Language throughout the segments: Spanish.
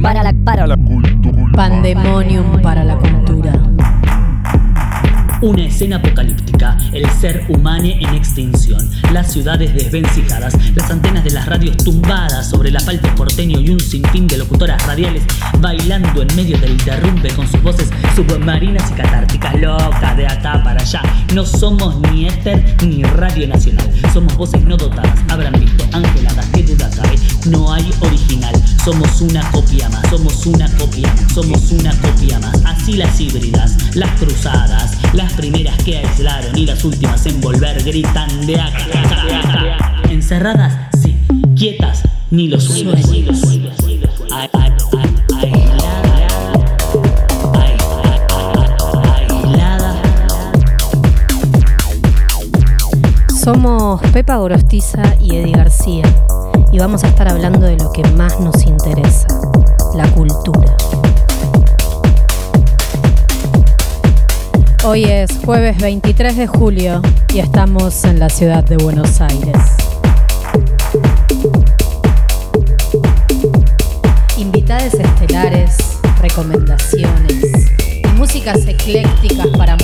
Para la, para la cultura. Pandemonium para la cultura. Una escena apocalíptica, el ser humano en extinción, las ciudades desvencijadas, las antenas de las radios tumbadas sobre el asfalto porteño y un sinfín de locutoras radiales bailando en medio del derrumbe con sus voces submarinas y catárticas, locas de acá para allá. No somos ni éter ni radio nacional, somos voces no dotadas. Habrán visto angeladas, que duda cabe, no hay original, somos una copia más, somos una copia más, somos una copia más. Así las híbridas, las cruzadas, las primeras que aislaron y las últimas en volver gritan de acá, de acá, de acá. Encerradas, sí, quietas, ni los sueños. Somos Pepa Gorostiza y Eddie García y vamos a estar hablando de lo que más nos interesa, la cultura. Hoy es jueves 23 de julio y estamos en la ciudad de Buenos Aires. Invitades estelares, recomendaciones músicas eclécticas para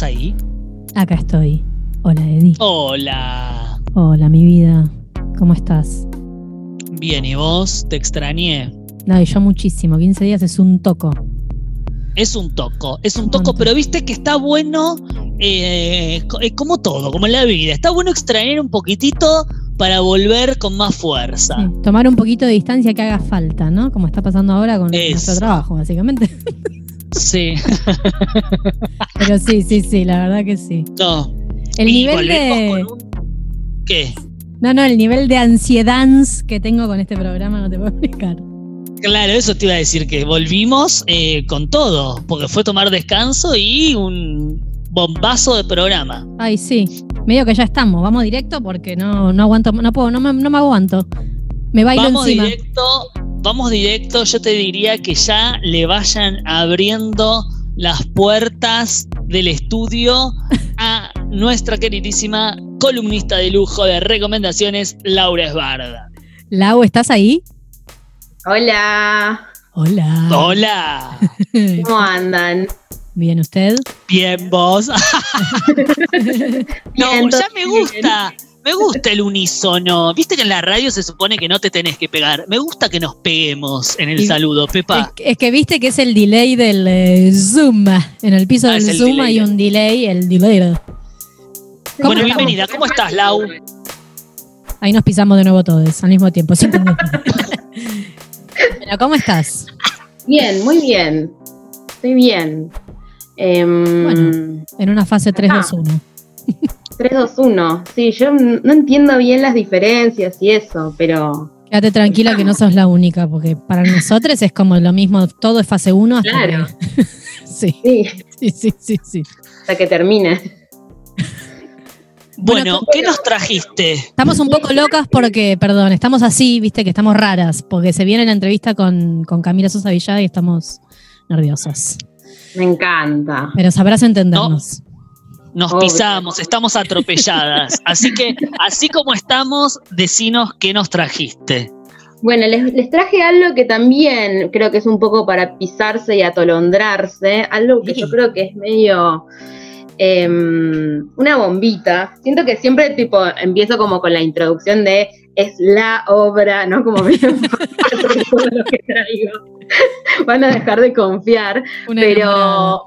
¿estás ahí? Acá estoy. Hola, Eddie. Hola. Hola, mi vida. ¿Cómo estás? Bien, ¿y vos? Te extrañé. No, y yo muchísimo. 15 días es un toco. Es un toco, es un toco, pero viste que está bueno, eh, eh, como todo, como en la vida. Está bueno extrañar un poquitito para volver con más fuerza. Sí, tomar un poquito de distancia que haga falta, ¿no? Como está pasando ahora con Eso. nuestro trabajo, básicamente. Sí, Pero sí, sí, sí, la verdad que sí. no. El y nivel de. con un- ¿Qué? No, no, el nivel de ansiedad que tengo con este programa no te puedo explicar. Claro, eso te iba a decir, que volvimos eh, con todo, porque fue tomar descanso y un bombazo de programa. Ay, sí. Medio que ya estamos. Vamos directo porque no, no aguanto, no puedo, no me, no me aguanto. Me bailo Vamos encima. directo, vamos directo, yo te diría que ya le vayan abriendo las puertas del estudio a nuestra queridísima columnista de lujo de recomendaciones, Laura Esbarda. Lau, ¿estás ahí? Hola, Hola. Hola, ¿cómo andan? Bien, ¿usted? bien vos. No, Bien, ya me bien. Me gusta el unísono. Viste que en la radio se supone que no te tenés que pegar. Me gusta que nos peguemos en el Y- saludo, Es, Pepa. es que viste que es el delay del eh, Zoom. En el piso Ah, del Zoom delay. hay un delay, el delay. ¿Cómo Bueno, estamos? bienvenida. ¿Cómo estás, Lau? Ahí nos pisamos de nuevo todos al mismo tiempo. entender. Pero, ¿cómo estás? Bien, muy bien. Estoy bien. Em, Bueno. En una fase 3, 2, 1. 3, 2, 1. Sí, yo no entiendo bien las diferencias y eso, pero Quédate tranquila que no sos la única, porque para nosotros es como lo mismo, todo es fase 1 hasta Claro. que- sí, sí, sí, sí, sí, sí. hasta que termine. Bueno, Bueno, ¿qué nos trajiste? Estamos un poco locas porque, perdón, estamos así, viste que estamos raras, porque se viene la entrevista con, con Camila Sosa Villada y estamos nerviosas. Me encanta. Pero sabrás entendernos. Nos pisamos, estamos atropelladas. Así que, así como estamos, decinos qué nos trajiste. Bueno, les, les traje algo que también creo que es un poco para pisarse y atolondrarse, algo que Sí. yo creo que es medio em, una bombita. Siento que siempre tipo empiezo como con la introducción de es la obra, ¿no? Como medio todo lo que traigo. Van a dejar de confiar. Una enamorada.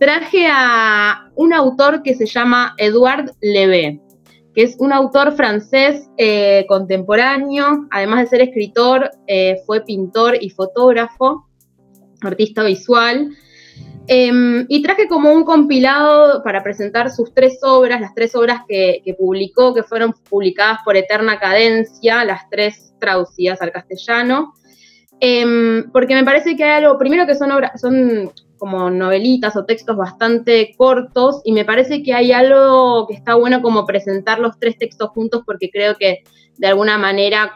Traje a un autor que se llama Edouard Levé, que es un autor francés eh, contemporáneo, además de ser escritor, eh, fue pintor y fotógrafo, artista visual. Em, y traje como un compilado para presentar sus tres obras, las tres obras que, que publicó, que fueron publicadas por Eterna Cadencia, las tres traducidas al castellano. Em, porque me parece que hay algo, primero que son, obras son como novelitas o textos bastante cortos y me parece que hay algo que está bueno como presentar los tres textos juntos porque creo que de alguna manera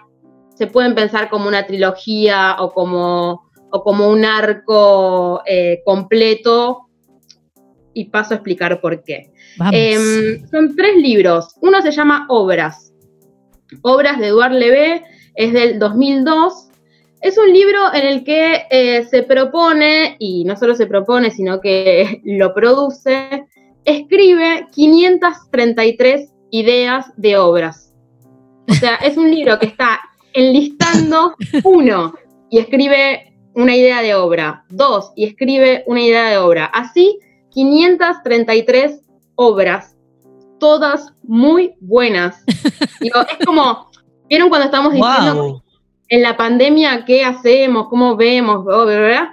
se pueden pensar como una trilogía o como, o como un arco eh, completo y paso a explicar por qué. Em, son tres libros. Uno se llama Obras. Obras de Eduard Levé, es del 2002 es un libro en el que eh, se propone, y no solo se propone, sino que lo produce, escribe 533 ideas de obras. O sea, es un libro que está enlistando uno y escribe una idea de obra, dos y escribe una idea de obra. Así, 533 obras, todas muy buenas. Digo, es como, ¿vieron cuando estamos diciendo en la pandemia, ¿qué hacemos? ¿Cómo vemos? ¿verdad?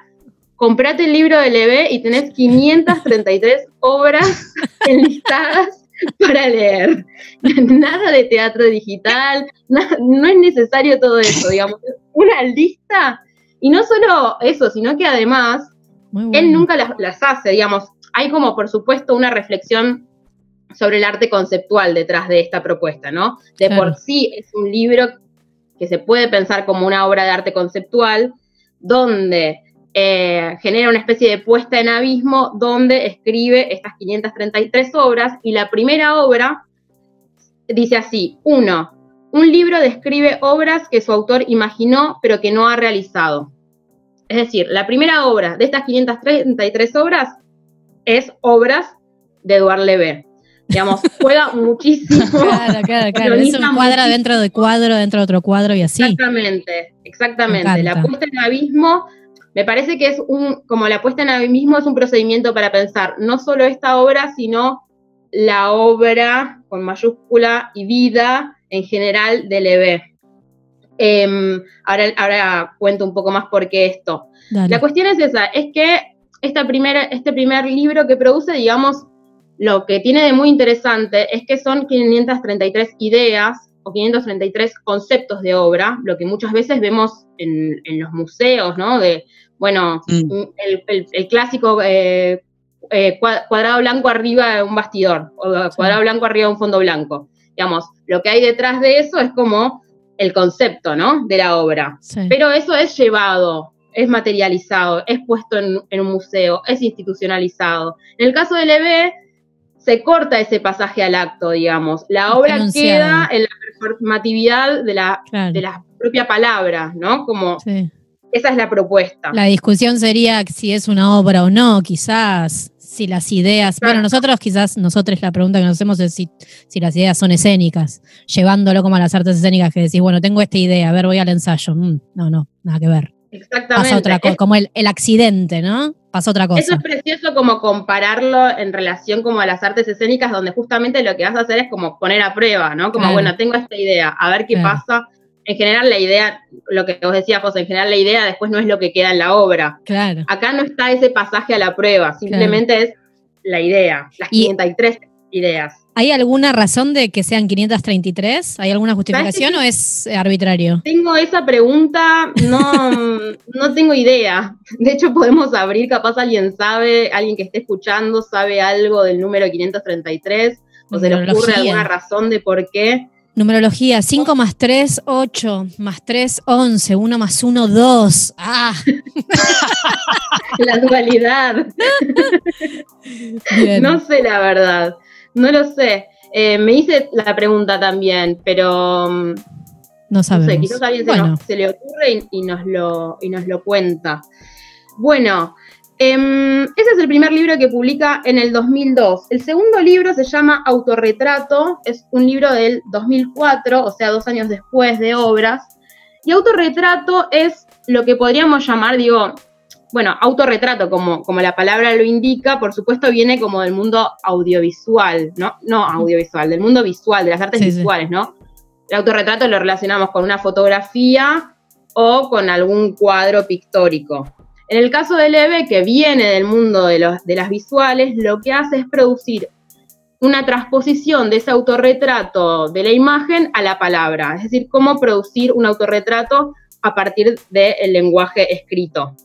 Comprate el libro de Levé y tenés 533 obras enlistadas para leer. Nada de teatro digital, no es necesario todo eso, digamos. Una lista, y no solo eso, sino que además él nunca las, las hace, digamos. Hay como, por supuesto, una reflexión sobre el arte conceptual detrás de esta propuesta, ¿no? De por sí es un libro que se puede pensar como una obra de arte conceptual, donde eh, genera una especie de puesta en abismo, donde escribe estas 533 obras, y la primera obra dice así, uno, un libro describe obras que su autor imaginó pero que no ha realizado. Es decir, la primera obra de estas 533 obras es obras de Eduard Levé digamos, juega muchísimo. Claro, claro, claro. Es un cuadro dentro de cuadro, dentro de otro cuadro y así. Exactamente, exactamente. La puesta en abismo, me parece que es un, como la puesta en abismo es un procedimiento para pensar no solo esta obra, sino la obra con mayúscula y vida en general de Levé. Em, ahora, ahora cuento un poco más por qué esto. La cuestión es esa, es que esta primera, este primer libro que produce, digamos, lo que tiene de muy interesante es que son 533 ideas o 533 conceptos de obra, lo que muchas veces vemos en, los museos, ¿no? De, bueno, mm. el, clásico eh, eh, cuadrado blanco arriba de un bastidor, o cuadrado blanco arriba de un fondo blanco. Digamos, lo que hay detrás de eso es como el concepto, ¿no? De la obra. Pero eso es llevado, es materializado, es puesto en, en, un museo, es institucionalizado. En el caso del EB, se corta ese pasaje al acto, digamos. La obra queda en la performatividad de la, de la propia palabra, ¿no? Como esa es la propuesta. La discusión sería si es una obra o no, quizás, si las ideas. Bueno, nosotros quizás, nosotros la pregunta que nos hacemos es si, si, las ideas son escénicas, llevándolo como a las artes escénicas que decís, bueno, tengo esta idea, a ver, voy al ensayo. Mm, no, no, nada que ver. Exactamente. Pasa otra cosa, como el, el accidente, ¿no? Pasa otra cosa. Eso es precioso como compararlo en relación como a las artes escénicas, donde justamente lo que vas a hacer es como poner a prueba, ¿no? Como, bueno, tengo esta idea, a ver qué pasa. En general la idea, lo que vos decías, José, en general la idea después no es lo que queda en la obra. Claro. Acá no está ese pasaje a la prueba, simplemente es la idea, las 503 ideas. ¿Hay alguna razón de que sean 533? ¿Hay alguna justificación o es arbitrario? Tengo esa pregunta, no, no tengo idea. De hecho, podemos abrir, capaz alguien sabe, alguien que esté escuchando sabe algo del número 533 o se le ocurre alguna razón de por qué. Numerología, 5 más 3, 8, más 3, 11, 1 más 1, 2. ¡Ah! la dualidad. No sé la verdad. No lo sé. Eh, me hice la pregunta también, pero. Mm, no sabemos. No sé, quizás alguien se, le ocurre y, nos lo, y nos lo cuenta. Bueno, em, ese es el primer libro que publica en el 2002. El segundo libro se llama Autorretrato, es un libro del 2004, o sea, dos años después de Obras. Y Autorretrato es lo que podríamos llamar, digo, bueno, autorretrato, como, como la palabra lo indica, por supuesto viene como del mundo audiovisual, ¿no? No audiovisual, del mundo visual, de las artes visuales, ¿no? El autorretrato lo relacionamos con una fotografía o con algún cuadro pictórico. En el caso de Leve, que viene del mundo de, los, de las visuales, lo que hace es producir una transposición de ese autorretrato de la imagen a la palabra, es decir, cómo producir un autorretrato a partir del lenguaje escrito.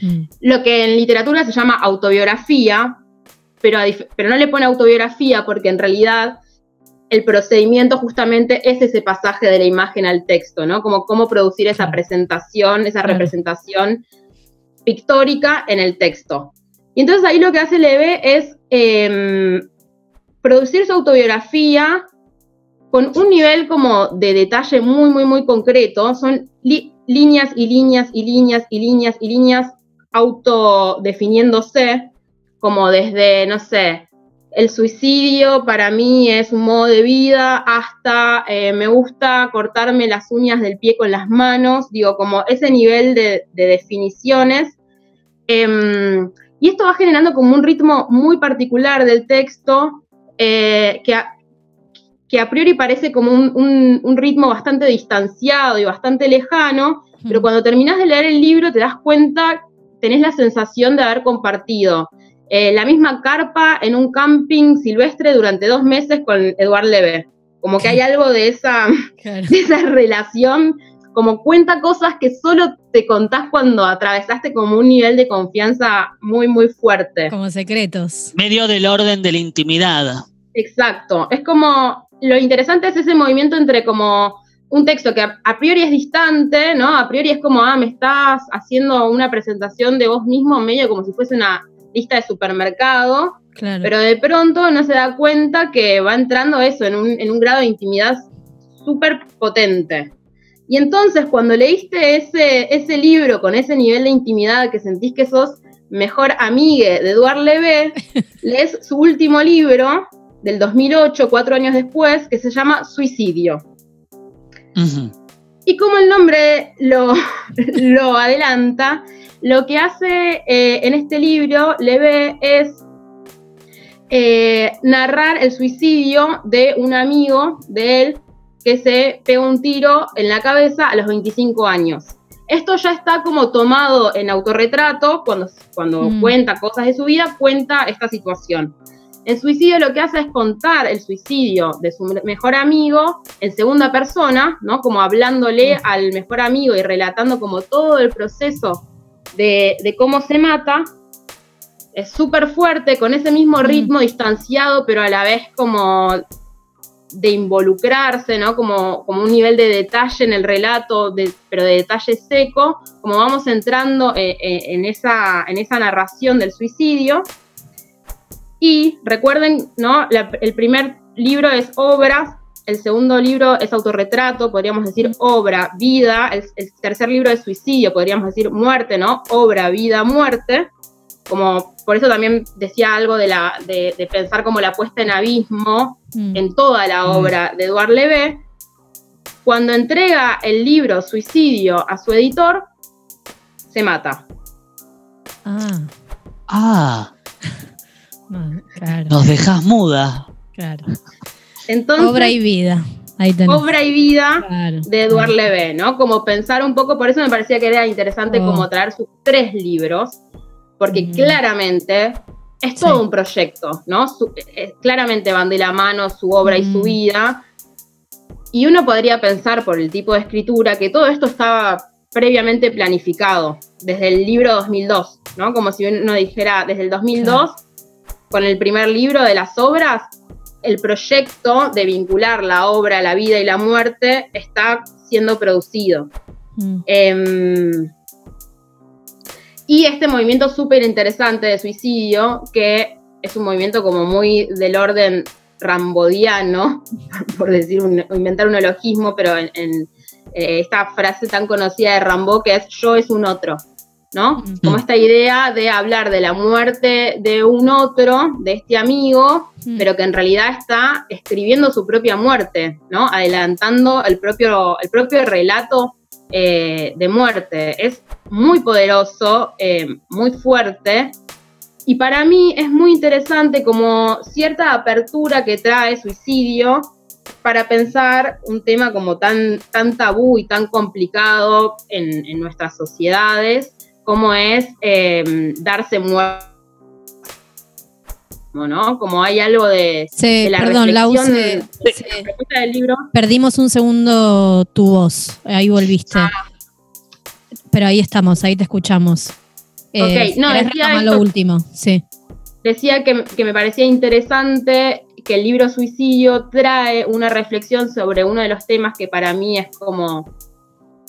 Mm. Lo que en literatura se llama autobiografía, pero, pero no le pone autobiografía porque en realidad el procedimiento justamente es ese pasaje de la imagen al texto, ¿no? Como cómo producir esa presentación, esa representación pictórica en el texto. Y entonces ahí lo que hace Leve es em, producir su autobiografía con un nivel como de detalle muy, muy, muy concreto. Son líneas y líneas y líneas y líneas y líneas autodefiniéndose, como desde, no sé, el suicidio para mí es un modo de vida, hasta eh, me gusta cortarme las uñas del pie con las manos, digo, como ese nivel de, definiciones. Em, y esto va generando como un ritmo muy particular del texto, eh, que, a, que, a, priori parece como un, un, ritmo bastante distanciado y bastante lejano, pero cuando terminas de leer el libro te das cuenta, tenés la sensación de haber compartido eh, la misma carpa en un camping silvestre durante dos meses con Eduard Leve. Como que hay algo de esa, esa relación, como cuenta cosas que solo te contás cuando atravesaste como un nivel de confianza muy, muy fuerte. Como secretos. Medio del orden de la intimidad. Exacto. Es como, lo interesante es ese movimiento entre como un texto que a, a, priori es distante, ¿no? A priori es como, ah, me estás haciendo una presentación de vos mismo medio como si fuese una lista de supermercado, pero de pronto no se da cuenta que va entrando eso en un, grado de intimidad súper potente. Y entonces cuando leíste ese, ese libro con ese nivel de intimidad que sentís que sos mejor amigue de Eduard Levé, lees su último libro del 2008, cuatro años después, que se llama Suicidio. Y como el nombre lo, lo adelanta, lo que hace eh, en este libro Leve es eh, narrar el suicidio de un amigo de él que se pega un tiro en la cabeza a los 25 años. Esto ya está como tomado en autorretrato, cuando, cuando mm. cuenta cosas de su vida, cuenta esta situación. El suicidio lo que hace es contar el suicidio de su mejor amigo en segunda persona, ¿no? Como hablándole al mejor amigo y relatando como todo el proceso de, cómo se mata, es súper fuerte, con ese mismo mm. ritmo distanciado, pero a la vez como de involucrarse, ¿no? Como, como un nivel de detalle en el relato, pero de detalle seco, como vamos entrando eh, eh, en, esa, en esa narración del suicidio. Y recuerden, ¿no? el primer libro es Obras, el segundo libro es autorretrato, podríamos decir obra, vida. El, tercer libro es suicidio, podríamos decir muerte, ¿no? Obra, vida, muerte. Como, por eso también decía algo de, la, de, pensar como la puesta en abismo mm. en toda la mm. obra de Eduard Levé. Cuando entrega el libro Suicidio a su editor, se mata. Ah. Ah. Nos dejas muda. Claro obra y vida. Obra y vida de Eduard Levé, ¿no? Como pensar un poco, por eso me parecía que era interesante oh. como traer sus tres libros, porque mm. claramente es todo un proyecto, ¿no? Eh, claramente van de la mano su obra y su mm. vida. Y uno podría pensar por el tipo de escritura que todo esto estaba previamente planificado, desde el libro 2002, ¿no? Como si uno dijera, desde el 2002, con el primer libro de las obras, el proyecto de vincular la obra, la vida y la muerte está siendo producido. Mm. Em, y este movimiento súper interesante de suicidio, que es un movimiento como muy del orden rambodiano, por decir, inventar un elogismo, pero en, eh, esta frase tan conocida de Rambo que es yo es un otro. ¿No? Como esta idea de hablar de la muerte de un otro, de este amigo, pero que en realidad está escribiendo su propia muerte, ¿no? Adelantando el propio, el propio relato eh, de muerte. Es muy poderoso, eh, muy fuerte. Y para mí es muy interesante como cierta apertura que trae suicidio para pensar un tema como tan, tan tabú y tan complicado en, en nuestras sociedades cómo es eh, darse muerte. ¿no? Como hay algo de, sí, la perdón, la de, del libro. Perdimos un segundo tu voz, ahí volviste. Ah. Pero ahí estamos, ahí te escuchamos. Eh, ok, no, decía lo último, sí. Decía que, que me parecía interesante que el libro Suicidio trae una reflexión sobre uno de los temas que para mí es como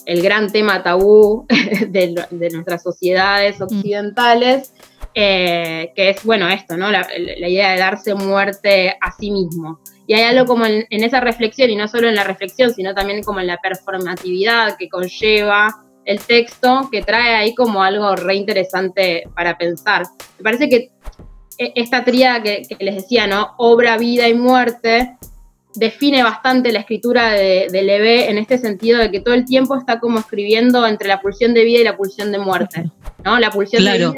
el gran tema tabú de, nuestras sociedades occidentales, eh, que es, bueno, esto, ¿no? La, idea de darse muerte a sí mismo. Y hay algo como en, esa reflexión, y no solo en la reflexión, sino también como en la performatividad que conlleva el texto, que trae ahí como algo re interesante para pensar. Me parece que e, esta tríada que, les decía, ¿no? Obra, vida y muerte, define bastante la escritura de, de en este sentido de que todo el tiempo está como escribiendo entre la pulsión de vida y la pulsión de muerte, ¿no? La pulsión de vida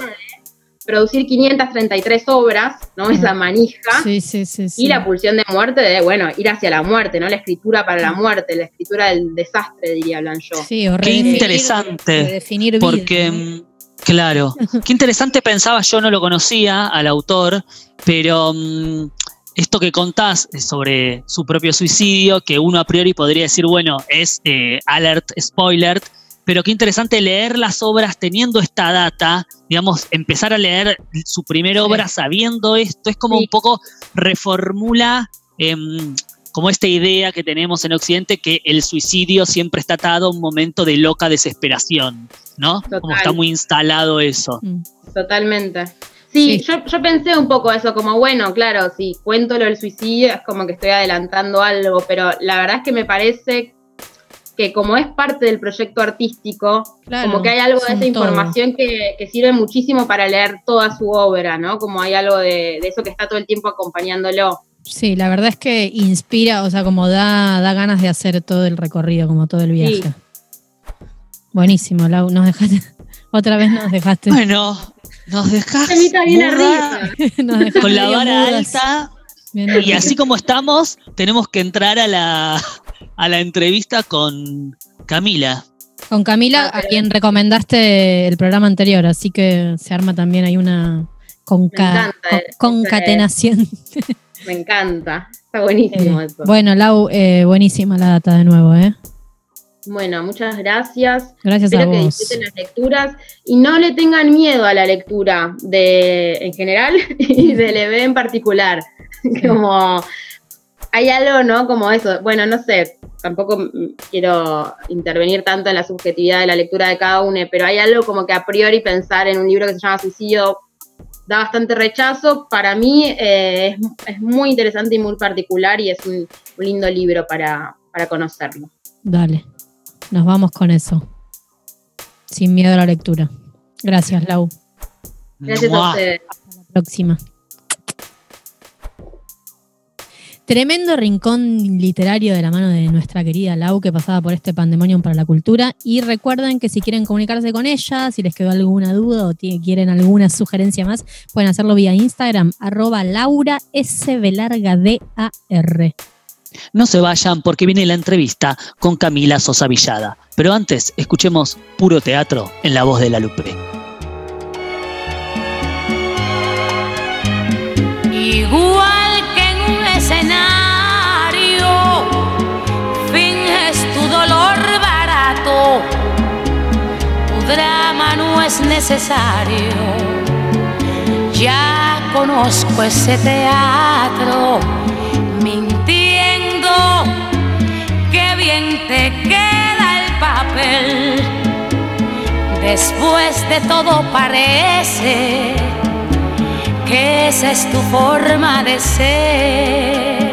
producir 533 obras, ¿no? Esa manija. Sí, sí, sí, y la pulsión de muerte de, bueno, ir hacia la muerte, ¿no? La escritura para la muerte, la escritura del desastre, diría Blanchot. Sí, horrible. Qué interesante. definir porque, mm, claro, qué interesante pensaba, yo no lo conocía al autor, pero mm, esto que contás sobre su propio suicidio, que uno a priori podría decir, bueno, es eh, alert, spoiler, pero qué interesante leer las obras teniendo esta data, digamos, empezar a leer su primera obra sabiendo esto, es como un poco reformula em, como esta idea que tenemos en Occidente que el suicidio siempre está atado a un momento de loca desesperación, ¿no? Como está muy instalado eso. Mm. Totalmente. Sí, Yo, yo, pensé un poco eso, como bueno, claro, si cuento lo del suicidio es como que estoy adelantando algo, pero la verdad es que me parece que como es parte del proyecto artístico, como que hay algo de esa información que, sirve muchísimo para leer toda su obra, ¿no? Como hay algo de, eso que está todo el tiempo acompañándolo. Sí, la verdad es que inspira, o sea, como da, da ganas de hacer todo el recorrido, como todo el viaje. Buenísimo, Lau, nos dejaste, otra vez nos dejaste. Bueno, nos dejaste. con la vara alta. y así como estamos, tenemos que entrar a la, a la entrevista con Camila. Con Camila, a quien recomendaste el programa anterior, así que se arma también hay una concatenación. Me encanta, está buenísimo eh, eso. Bueno, Lau, eh, buenísima la data de nuevo, ¿eh? Bueno, muchas gracias. Gracias Espero a que disfruten las lecturas y no le tengan miedo a la lectura de en general y del EB en particular. Como hay algo, ¿no? Como eso, bueno, no sé, tampoco quiero intervenir tanto en la subjetividad de la lectura de cada uno, pero hay algo como que a priori pensar en un libro que se llama Suicidio da bastante rechazo. Para mí eh, es, muy interesante y muy particular y es un, lindo libro para, para conocerlo. Dale, nos vamos con eso. Sin miedo a la lectura. Gracias, Lau. Gracias a ustedes. Hasta la próxima. Tremendo rincón literario de la mano de nuestra querida Lau que pasaba por este Pandemonium para la Cultura. Y recuerden que si quieren comunicarse con ella, si les quedó alguna duda o quieren alguna sugerencia más, pueden hacerlo vía Instagram, arroba Laura No se vayan porque viene la entrevista con Camila Sosa Villada. Pero antes, escuchemos puro teatro en la voz de la Lupe. Igual escenario, finges tu dolor barato, tu drama no es necesario. Ya conozco ese teatro, que bien te queda el papel. Después de todo parece que esa es tu forma de ser.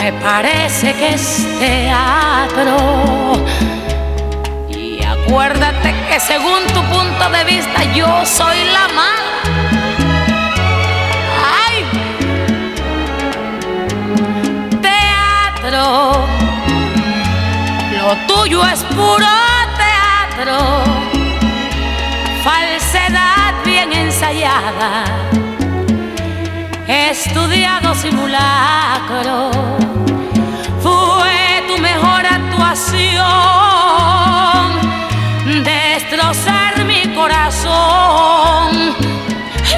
Me parece que es teatro. Y acuérdate que según tu punto de vista yo soy la mala. ¡Ay! Teatro. Lo tuyo es puro teatro. Falsedad bien ensayada estudiado simulacro. Fue tu mejor actuación, destrozar mi corazón.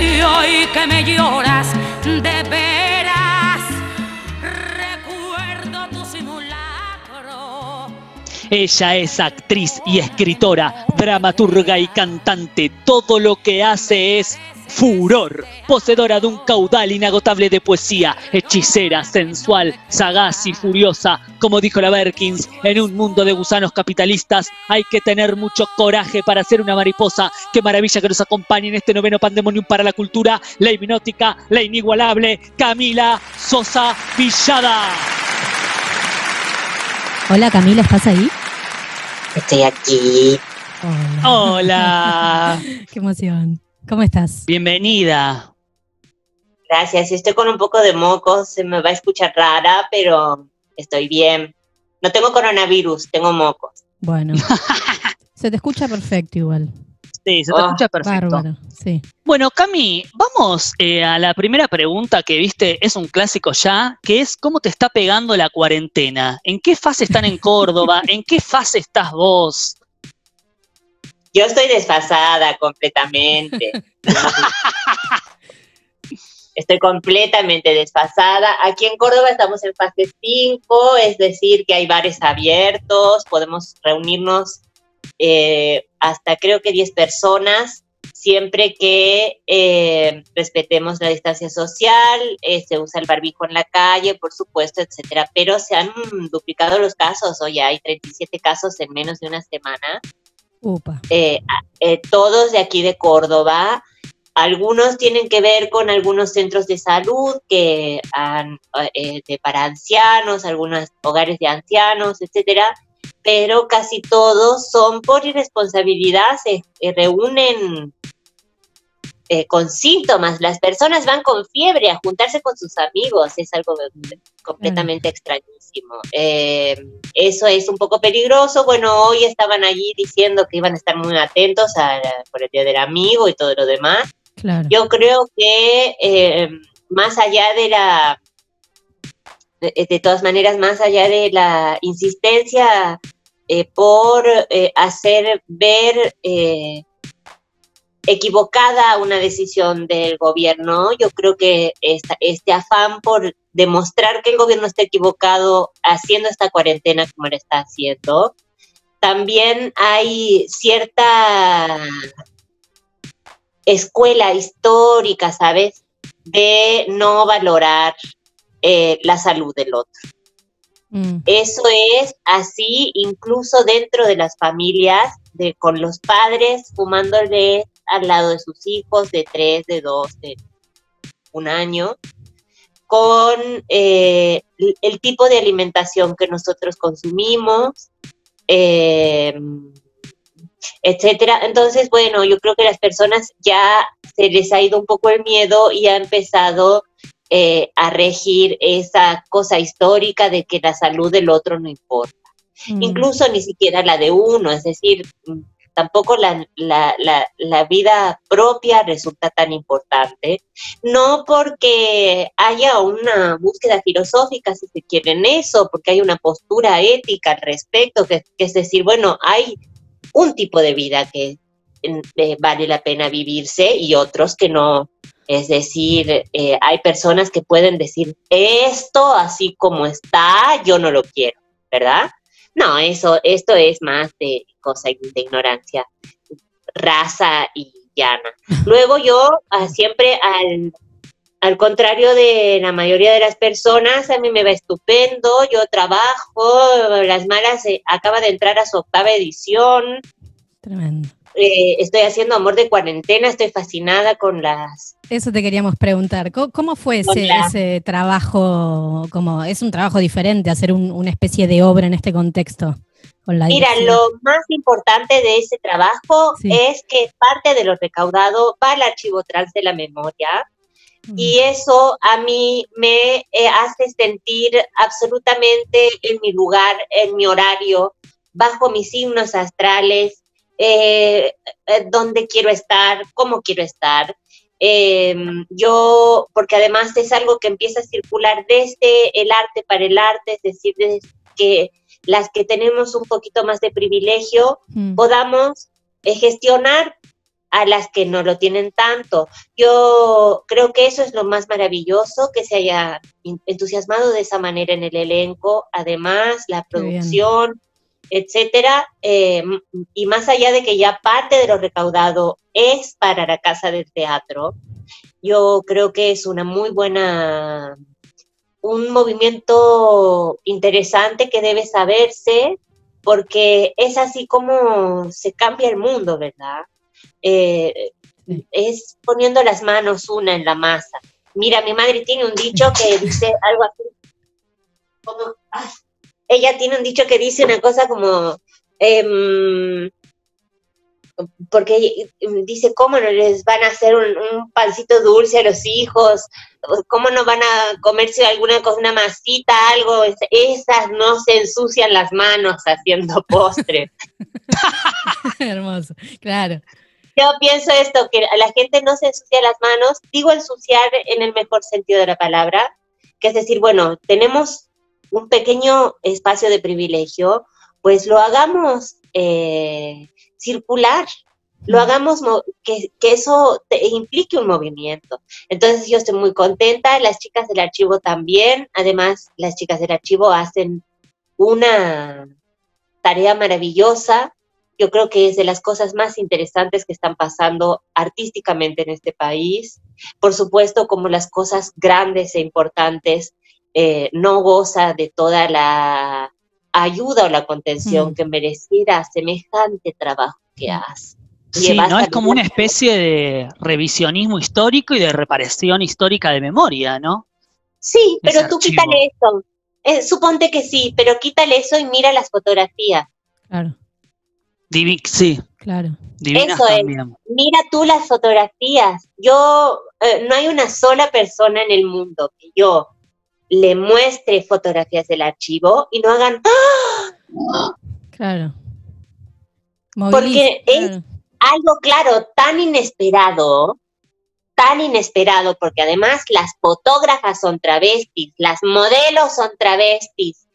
Y hoy que me lloras, de veras, Ella es actriz y escritora, dramaturga y cantante. Todo lo que hace es furor, poseedora de un caudal inagotable de poesía, hechicera, sensual, sagaz y furiosa. Como dijo la Berkins, en un mundo de gusanos capitalistas hay que tener mucho coraje para ser una mariposa. Qué maravilla que nos acompañe en este noveno pandemonium para la cultura, la hipnótica, la inigualable Camila Sosa Villada. Hola Camila, ¿estás ahí? Estoy aquí. Hola. Hola. Qué emoción. ¿Cómo estás? Bienvenida. Gracias. Estoy con un poco de mocos, se me va a escuchar rara, pero estoy bien. No tengo coronavirus, tengo mocos. Bueno. Se te escucha perfecto igual. Sí, se te Oh, escucha perfecto. Bárbaro. Sí. Bueno, Cami, vamos eh, a la primera pregunta que viste, es un clásico ya, que es ¿cómo te está pegando la cuarentena? ¿En qué fase están en Córdoba? ¿En qué fase estás vos? Yo estoy desfasada completamente. Estoy completamente desfasada. Aquí en Córdoba estamos en fase 5, es decir, que hay bares abiertos, podemos reunirnos eh, hasta creo que 10 personas, siempre que eh, respetemos la distancia social, eh, se usa el barbijo en la calle, por supuesto, etcétera. Pero se han duplicado los casos, hoy hay 37 casos en menos de una semana Upa. eh, todos de aquí de Córdoba. Algunos tienen que ver con algunos centros de salud que han, de, para ancianos, algunos hogares de ancianos, etcétera, pero casi todos son por irresponsabilidad, se eh, reúnen eh, con síntomas. Las personas van con fiebre a juntarse con sus amigos, es algo completamente extrañísimo. Eh, eso es un poco peligroso. Bueno, hoy estaban allí diciendo que iban a estar muy atentos a, por el Día del Amigo y todo lo demás. Claro. Yo creo que eh, más allá de la, de, de todas maneras, más allá de la insistencia eh, por eh, hacer ver eh, equivocada una decisión del gobierno, yo creo que este afán por demostrar que el gobierno está equivocado haciendo esta cuarentena como lo está haciendo, también hay cierta escuela histórica, ¿sabes? De no valorar eh, la salud del otro. Mm, Eso es así incluso dentro de las familias, de, con los padres fumándole al lado de sus hijos de tres, de dos, de un año, con eh, el, el tipo de alimentación que nosotros consumimos, eh, etcétera. Entonces, bueno, yo creo que las personas ya se les ha ido un poco el miedo y ha empezado eh, a regir esa cosa histórica de que la salud del otro no importa. mm. Incluso ni siquiera la de uno, es decir, mm, tampoco la, la, la, la vida propia resulta tan importante. No porque haya una búsqueda filosófica, si se quiere, en eso, porque hay una postura ética al respecto, que, que es decir, bueno, hay un tipo de vida que eh, vale la pena vivirse y otros que no. Es decir, eh, hay personas que pueden decir, esto así como está, yo no lo quiero, ¿verdad? No, eso, esto es más de cosa de ignorancia, raza y llana. Luego yo ah, siempre al, al contrario de la mayoría de las personas, a mí me va estupendo, yo trabajo, Las Malas eh, acaba de entrar a su octava edición, Tremendo. Eh, estoy haciendo amor de cuarentena, estoy fascinada con las... Eso te queríamos preguntar. ¿Cómo, fue ese, ese, trabajo? Como, ¿Es un trabajo diferente hacer una especie de obra en este contexto? Mira, lo más importante de ese trabajo es que parte de lo recaudado va al archivo trans de la memoria, y eso a mí me eh, hace sentir absolutamente en mi lugar, en mi horario, bajo mis signos astrales, eh, eh, dónde quiero estar, cómo quiero estar. Em, yo, porque además es algo que empieza a circular desde el arte para el arte, es decir, desde que las que tenemos un poquito más de privilegio mm. podamos gestionar a las que no lo tienen tanto. Yo creo que eso es lo más maravilloso, que se haya entusiasmado de esa manera en el elenco, además la producción, etcétera, eh, y más allá de que ya parte de lo recaudado es para la Casa del Teatro, yo creo que es una muy buena, un movimiento interesante que debe saberse, porque es así como se cambia el mundo, ¿verdad? Eh, es poniendo las manos una en la masa. Mira, mi madre tiene un dicho que dice algo así, como, ella tiene un dicho que dice una cosa como, em, porque dice, ¿cómo no les van a hacer un, pancito dulce a los hijos? ¿Cómo no van a comerse alguna cosa, una masita, algo? Esas no se ensucian las manos haciendo postre. Hermoso, claro. Yo pienso esto, que a la gente no se ensucia las manos, digo ensuciar en el mejor sentido de la palabra, que es decir, bueno, tenemos un pequeño espacio de privilegio, pues lo hagamos eh, circular, lo hagamos que, que, eso implique un movimiento. Entonces yo estoy muy contenta, las chicas del archivo también, además las chicas del archivo hacen una tarea maravillosa yo creo que es de las cosas más interesantes que están pasando artísticamente en este país. Por supuesto, como las cosas grandes e importantes, eh, no goza de toda la ayuda o la contención mm. que mereciera semejante trabajo que mm. hace. Sí, no es como una especie de revisionismo histórico y de reparación histórica de memoria, ¿no? Sí, pero tú quítale eso. Eh, suponte que sí, pero quítale eso y mira las fotografías. Claro sí. Claro. Eso es. Mira tú las fotografías. Yo, eh, no hay una sola persona en el mundo que yo le muestre fotografías del archivo y no hagan. ¡Ah! Claro. porque es algo, claro, tan inesperado, tan inesperado, porque además las fotógrafas son travestis, las modelos son travestis.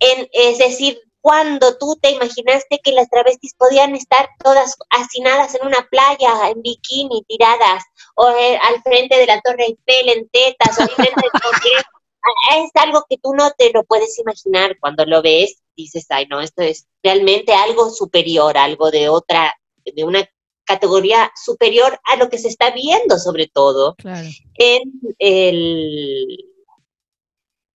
En, es decir, cuando tú te imaginaste que las travestis podían estar todas hacinadas en una playa, en bikini, tiradas, o eh, al frente de la Torre Eiffel en tetas, o al frente del Congreso. Es algo que tú no te lo puedes imaginar cuando lo ves, dices, ay, no, esto es realmente algo superior, algo de otra, de una categoría superior a lo que se está viendo, sobre todo en, el,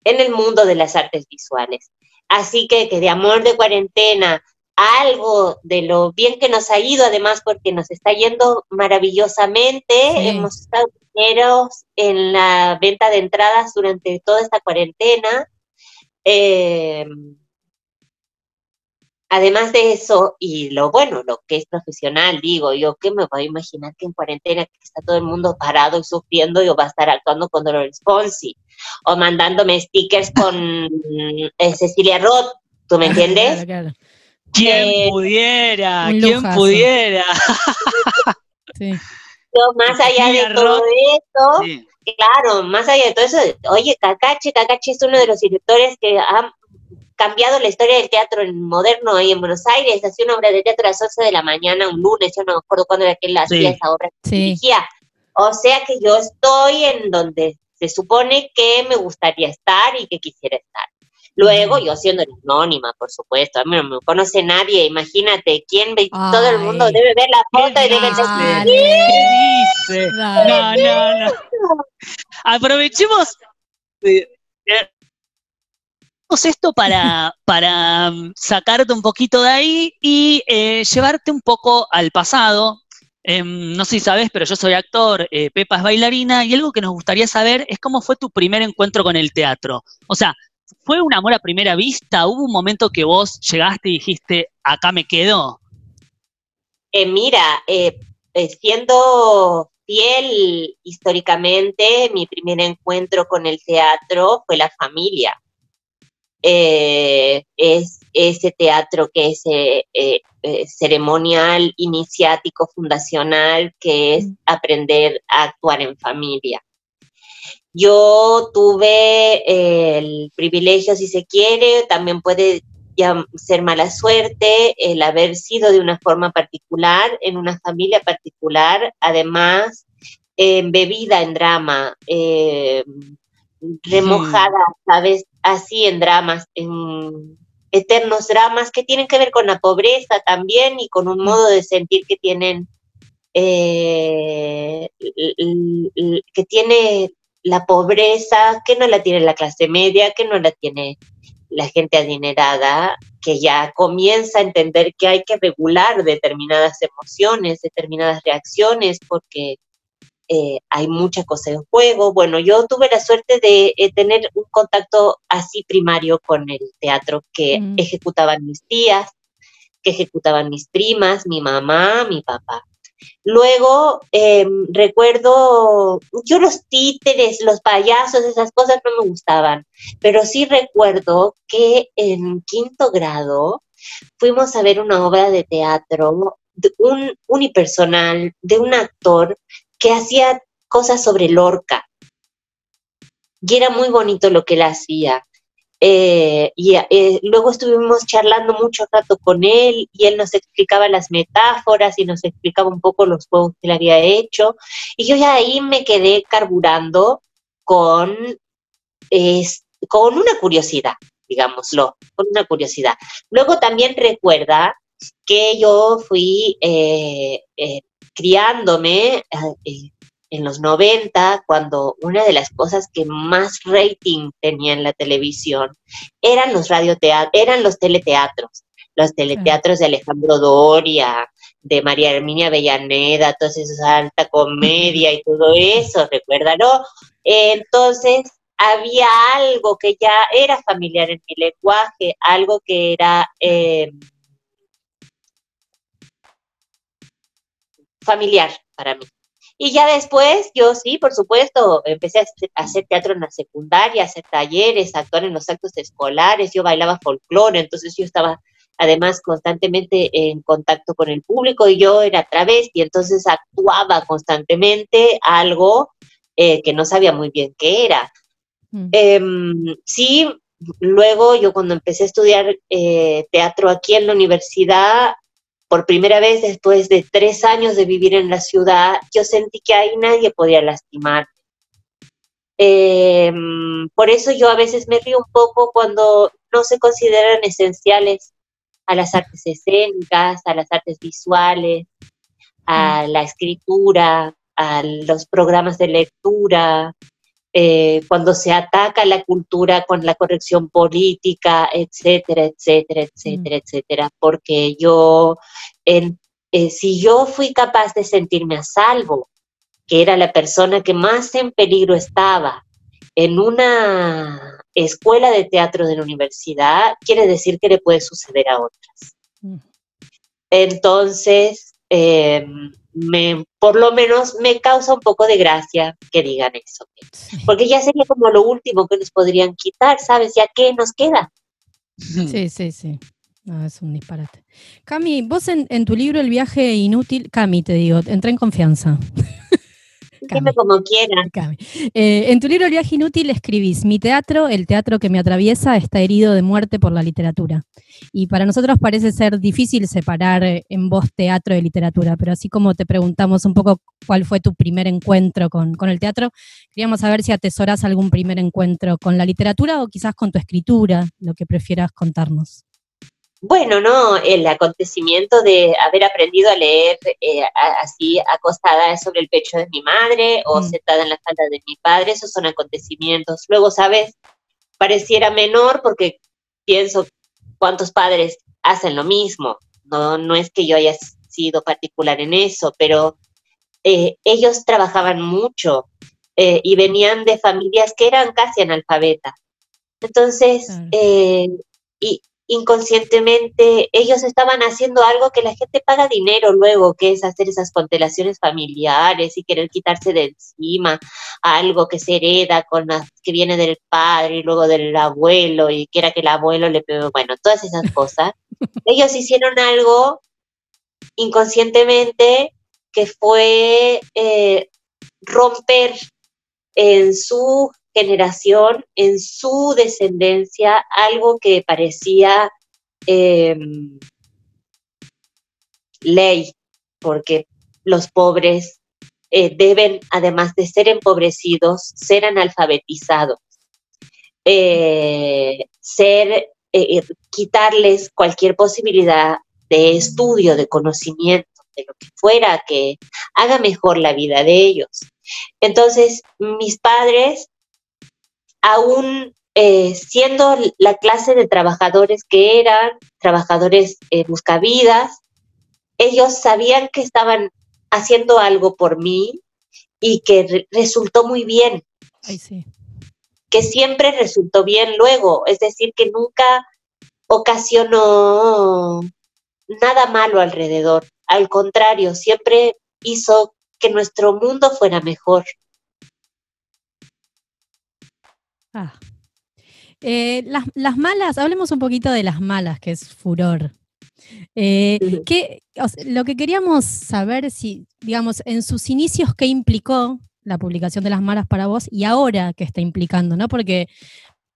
en el mundo de las artes visuales. Así que, que de amor de cuarentena, algo de lo bien que nos ha ido, además porque nos está yendo maravillosamente. Hemos estado primeros en la venta de entradas durante toda esta cuarentena. Eh, además de eso, y lo bueno, lo que es profesional, digo, yo que me voy a imaginar que en cuarentena está todo el mundo parado y sufriendo, yo va a estar actuando con Dolores Fonsi o mandándome stickers con eh, Cecilia Roth, ¿tú me entiendes? Claro, ¿Quién eh, pudiera? ¿Quién pudiera? sí. Yo, más allá de todo eso, claro, más allá de todo eso, oye, Kakache, Kakache es uno de los directores que ha cambiado la historia del teatro en moderno ahí en Buenos Aires, hacía una obra de teatro a las 11 de la mañana, un lunes, yo no me acuerdo cuándo era que él hacía esa obra, dirigía. O sea que yo estoy en donde se supone que me gustaría estar y que quisiera estar. Luego, yo siendo anónima, por supuesto, a mí no me conoce nadie, imagínate, quién ve, todo el mundo debe ver la foto y debe decir, ¿qué dice? No, no, no. Aprovechemos esto para, para mm, sacarte un poquito de ahí y eh, llevarte un poco al pasado. Em, no sé si sabes, pero yo soy actor, eh, Pepa es bailarina, y algo que nos gustaría saber es cómo fue tu primer encuentro con el teatro. O sea, ¿fue un amor a primera vista? ¿Hubo un momento que vos llegaste y dijiste, acá me quedo? Eh, mira, siendo fiel históricamente, mi primer encuentro con el teatro fue la familia. Eh, es ese teatro que es eh, eh, ceremonial, iniciático, fundacional, que es mm. aprender a actuar en familia. Yo tuve el privilegio, si se quiere, también puede ser mala suerte el haber sido de una forma particular, en una familia particular, además embebida en drama, remojada, ¿sabes? Así en dramas, en eternos dramas que tienen que ver con la pobreza también y con un modo de sentir que tienen, eh, que tiene la pobreza, que no la tiene la clase media, que no la tiene la gente adinerada, que ya comienza a entender que hay que regular determinadas emociones, determinadas reacciones, porque eh, hay mucha cosa en juego. Bueno, yo tuve la suerte de eh, tener un contacto así primario con el teatro que mm. ejecutaban mis tías, que ejecutaban mis primas, mi mamá, mi papá. Luego em, recuerdo, yo los títeres, los payasos, esas cosas no me gustaban, pero sí recuerdo que en quinto grado fuimos a ver una obra de teatro, un unipersonal, de un actor que hacía cosas sobre Lorca. Y era muy bonito lo que él hacía. Eh, y eh, luego estuvimos charlando mucho rato con él y él nos explicaba las metáforas y nos explicaba un poco los juegos que él había hecho. Y yo ya ahí me quedé carburando con, con una curiosidad, digámoslo, con una curiosidad. Luego también recuerda que yo fui eh, criándome en los 90, cuando una de las cosas que más rating tenía en la televisión eran los radioteatros, eran los teleteatros, los teleteatros de Alejandro Doria, de María Herminia Avellaneda, toda esa alta comedia y todo eso, recuérdalo. Entonces, había algo que ya era familiar en mi lenguaje, algo que era eh, familiar para mí. Y ya después, yo sí, por supuesto, empecé a hacer teatro en la secundaria, a hacer talleres, a actuar en los actos escolares, yo bailaba folclore, entonces yo estaba además constantemente en contacto con el público y yo era travesti, y entonces actuaba constantemente algo eh, que no sabía muy bien qué era. Mm. Em, sí, luego yo cuando empecé a estudiar eh, teatro aquí en la universidad, por primera vez después de tres años de vivir en la ciudad, yo sentí que ahí nadie podía lastimar. Em, por eso yo a veces me río un poco cuando no se consideran esenciales a las artes escénicas, a las artes visuales, a mm. la escritura, a los programas de lectura, eh, cuando se ataca la cultura con la corrección política, etcétera, etcétera, etcétera, mm. etcétera, porque yo, eh, si yo fui capaz de sentirme a salvo, que era la persona que más en peligro estaba en una escuela de teatro de la universidad, quiere decir que le puede suceder a otras. Mm. Entonces, em, me, por lo menos me causa un poco de gracia que digan eso. Porque ya sería como lo último que nos podrían quitar, ¿sabes? ¿Ya qué nos queda? Sí, sí, sí. es un disparate. Cami, vos en, en, tu libro El viaje inútil, Cami, te digo, entré en confianza. Dime como quiera. Eh, en tu libro El viaje inútil escribís, mi teatro, el teatro que me atraviesa, está herido de muerte por la literatura. Y para nosotros parece ser difícil separar eh, en voz teatro de literatura, pero así como te preguntamos un poco cuál fue tu primer encuentro con, con el teatro, queríamos saber si atesoras algún primer encuentro con la literatura o quizás con tu escritura, lo que prefieras contarnos. Bueno, no, el acontecimiento de haber aprendido a leer eh, así acostada sobre el pecho de mi madre o mm. sentada en la falda de mi padre, esos son acontecimientos. Luego, ¿sabes? pareciera menor porque pienso cuántos padres hacen lo mismo. No, no es que yo haya sido particular en eso, pero eh, ellos trabajaban mucho eh, y venían de familias que eran casi analfabetas. Entonces, eh, y inconscientemente ellos estaban haciendo algo que la gente paga dinero luego, que es hacer esas constelaciones familiares y querer quitarse de encima algo que se hereda con las que viene del padre y luego del abuelo y quiera que el abuelo le bueno, todas esas cosas. ellos hicieron algo inconscientemente que fue eh, romper en su generación, en su descendencia, algo que parecía em, ley, porque los pobres eh, deben, además de ser empobrecidos, ser analfabetizados, eh, ser, quitarles cualquier posibilidad de estudio, de conocimiento, de lo que fuera que haga mejor la vida de ellos. Entonces, mis padres, aún eh, siendo la clase de trabajadores que eran, trabajadores eh, buscavidas, ellos sabían que estaban haciendo algo por mí y que resultó muy bien. Que siempre resultó bien luego, es decir, que nunca ocasionó nada malo alrededor. Al contrario, siempre hizo que nuestro mundo fuera mejor. Ah. Eh, las, malas, hablemos un poquito de las malas, que es furor. Eh, lo que queríamos saber si, digamos, en sus inicios, ¿qué implicó la publicación de las malas para vos y ahora qué está implicando? ¿no? Porque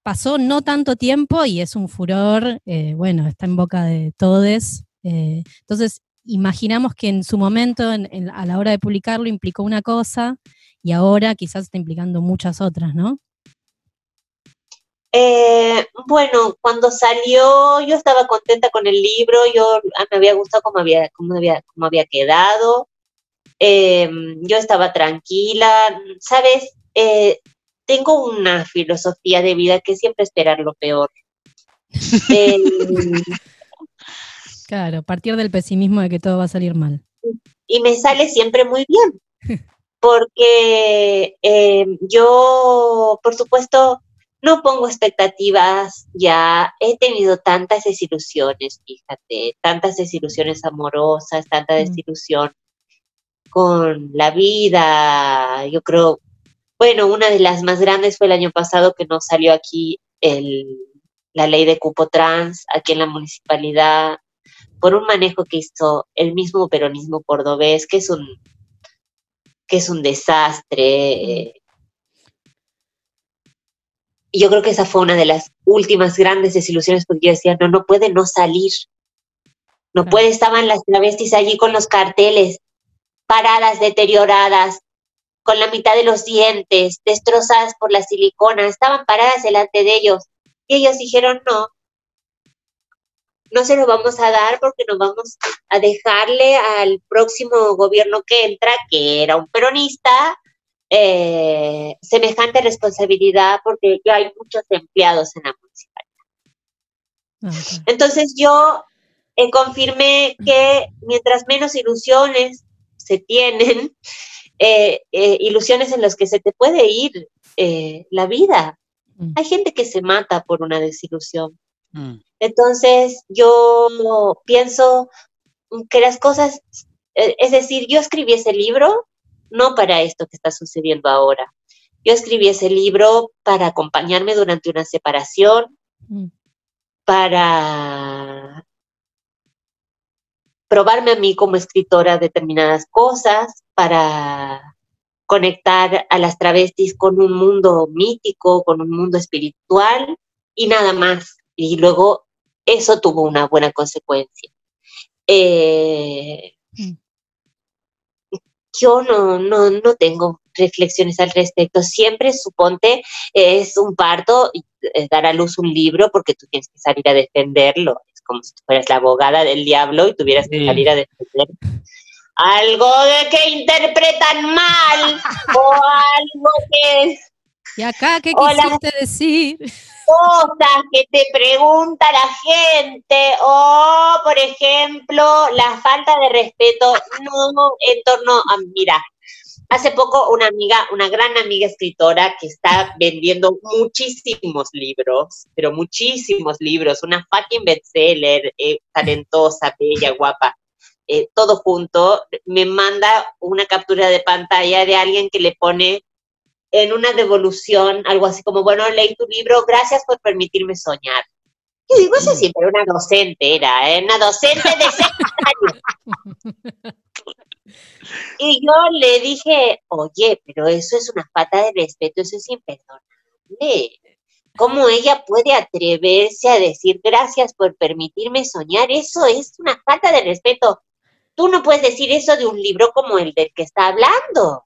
pasó no tanto tiempo y es un furor, eh, bueno, está en boca de todos. Eh, entonces, imaginamos que en su momento, a la hora de publicarlo, implicó una cosa y ahora quizás está implicando muchas otras, ¿no? Eh, bueno, cuando salió yo estaba contenta con el libro, yo me había gustado cómo había, cómo había, cómo había quedado, eh, yo estaba tranquila, ¿sabes? tengo una filosofía de vida que siempre esperar lo peor. Claro, partir del pesimismo de que todo va a salir mal. Y me sale siempre muy bien, porque eh, yo, por supuesto, no pongo expectativas, ya he tenido tantas desilusiones, fíjate, tantas desilusiones amorosas, tanta mm. desilusión con la vida, yo creo, bueno, una de las más grandes fue el año pasado que nos salió aquí el, la ley de cupo trans, aquí en la municipalidad, por un manejo que hizo el mismo peronismo cordobés, que es un, que es un desastre. Y yo creo que esa fue una de las últimas grandes desilusiones porque yo decía, no, no puede no salir. No puede, estaban las travestis allí con los carteles, paradas, deterioradas, con la mitad de los dientes, destrozadas por la silicona, estaban paradas delante de ellos. Y ellos dijeron, no, no se lo vamos a dar porque nos vamos a dejarle al próximo gobierno que entra, que era un peronista, eh, semejante responsabilidad porque ya hay muchos empleados en la municipalidad. Entonces yo eh, confirmé que mientras menos ilusiones se tienen, eh, ilusiones en las que se te puede ir la vida. Mm. Hay gente que se mata por una desilusión. Mm. Entonces, yo pienso que las cosas, eh, es decir, yo escribí ese libro no para esto que está sucediendo ahora. Yo escribí ese libro para acompañarme durante una separación, mm. para probarme a mí como escritora determinadas cosas, para conectar a las travestis con un mundo mítico, con un mundo espiritual y nada más y luego eso tuvo una buena consecuencia. Eh, mm. Yo no, no, no tengo reflexiones al respecto. Siempre, suponte, es un parto eh, dar a luz un libro porque tú tienes que salir a defenderlo. Es como si tú fueras la abogada del diablo y tuvieras que salir a defender algo de que interpretan mal o algo que ¿Y acá qué quisiste decir? Cosas que te pregunta la gente, o por ejemplo, la falta de respeto, no en torno a, mira, hace poco una amiga, una gran amiga escritora que está vendiendo muchísimos libros, pero muchísimos libros, una fucking bestseller, eh, talentosa, bella, guapa, eh, todo junto, me manda una captura de pantalla de alguien que le pone en una devolución algo así como, bueno, leí tu libro, gracias por permitirme soñar. Yo digo, esa siempre una docente era, ¿eh? una docente de años. Y yo le dije, oye, pero eso es una falta de respeto, eso es imperdonable. ¿Cómo ella puede atreverse a decir gracias por permitirme soñar? Eso es una falta de respeto. Tú no puedes decir eso de un libro como el del que está hablando.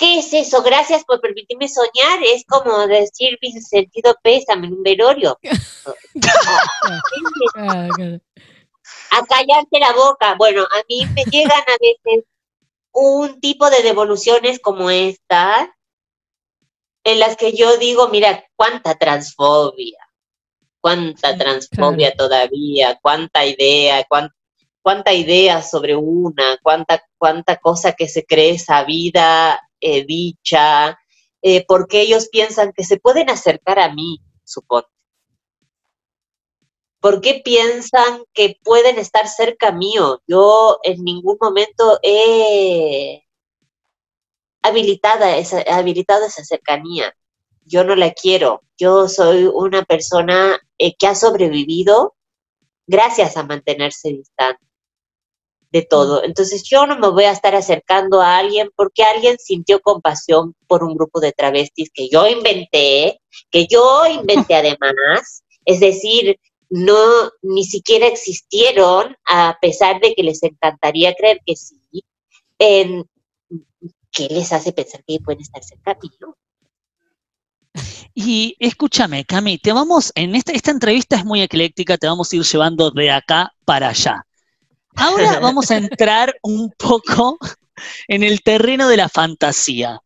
¿Qué es eso? Gracias por permitirme soñar. Es como decir mi sentido pésame en un velorio. a callarte la boca. Bueno, a mí me llegan a veces un tipo de devoluciones como esta, en las que yo digo, mira, cuánta transfobia, cuánta transfobia todavía, cuánta idea, cuánta cuánta idea sobre una, cuánta, cuánta cosa que se cree sabida, eh, dicha, eh, porque ellos piensan que se pueden acercar a mí, supongo. ¿Por qué piensan que pueden estar cerca mío? Yo en ningún momento he habilitada esa, habilitado esa cercanía. Yo no la quiero. Yo soy una persona eh, que ha sobrevivido gracias a mantenerse distante de todo. Entonces yo no me voy a estar acercando a alguien porque alguien sintió compasión por un grupo de travestis que yo inventé, que yo inventé además. Es decir, no, ni siquiera existieron, a pesar de que les encantaría creer que sí. En, ¿Qué les hace pensar que pueden estar cerca de ¿no? Y escúchame, Cami, te vamos, en esta, esta entrevista es muy ecléctica, te vamos a ir llevando de acá para allá. Ahora vamos a entrar un poco en el terreno de la fantasía.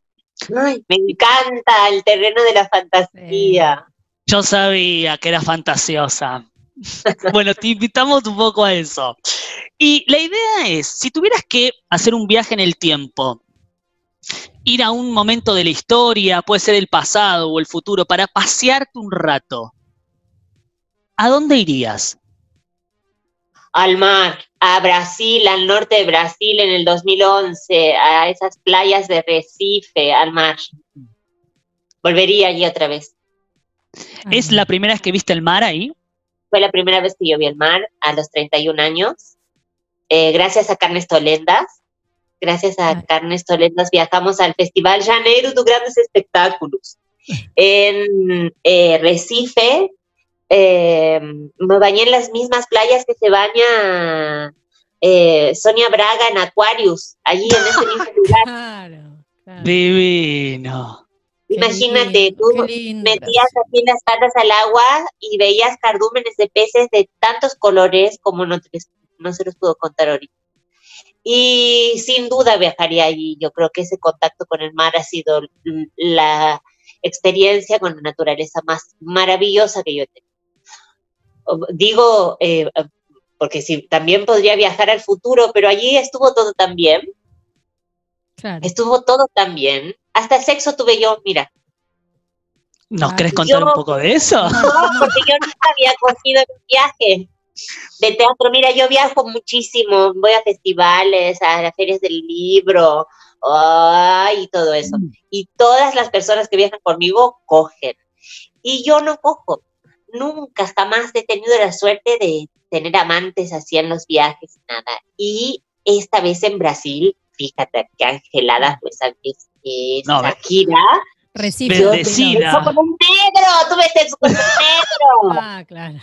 me encanta el terreno de la fantasía. Yo sabía que era fantasiosa. bueno, te invitamos un poco a eso. Y la idea es, si tuvieras que hacer un viaje en el tiempo, ir a un momento de la historia, puede ser el pasado o el futuro, para pasearte un rato, ¿a dónde irías? Al mar, a Brasil, al norte de Brasil en el 2011, a esas playas de Recife, al mar. Volvería allí otra vez. ¿Es la primera vez que viste el mar ahí? Fue la primera vez que yo vi el mar a los 31 años. Eh, gracias a Carnes Tolendas. Gracias a Carnes Tolendas viajamos al Festival Janeiro de Grandes Espectáculos. En eh, Recife eh, me bañé en las mismas playas que se baña Sonia Braga en Aquarius, allí en ese mismo lugar. Divino. Imagínate, tú metías así las patas al agua y veías cardúmenes de peces de tantos colores como no, no se los puedo contar ahorita. Y sin duda viajaría allí. Yo creo que ese contacto con el mar ha sido la experiencia con la naturaleza más maravillosa que yo he tenido. Digo, eh, porque sí, también podría viajar al futuro, pero allí estuvo todo tan bien. Estuvo todo tan bien hasta el sexo tuve yo, mira. ¿Nos ah, querés contar un poco de eso? No, porque yo nunca había cogido un viaje de teatro. Mira, yo viajo muchísimo, voy a festivales, a las ferias del libro, y todo eso. Mm. Y todas las personas que viajan conmigo cogen. Y yo no cojo. Nunca, jamás he tenido la suerte de tener amantes así en los viajes, nada. Y esta vez en Brasil, fíjate qué angelada pues eh, no, Shakira. Recife. Bendecida. Como un negro, tú ves eso como un negro. Ah, claro.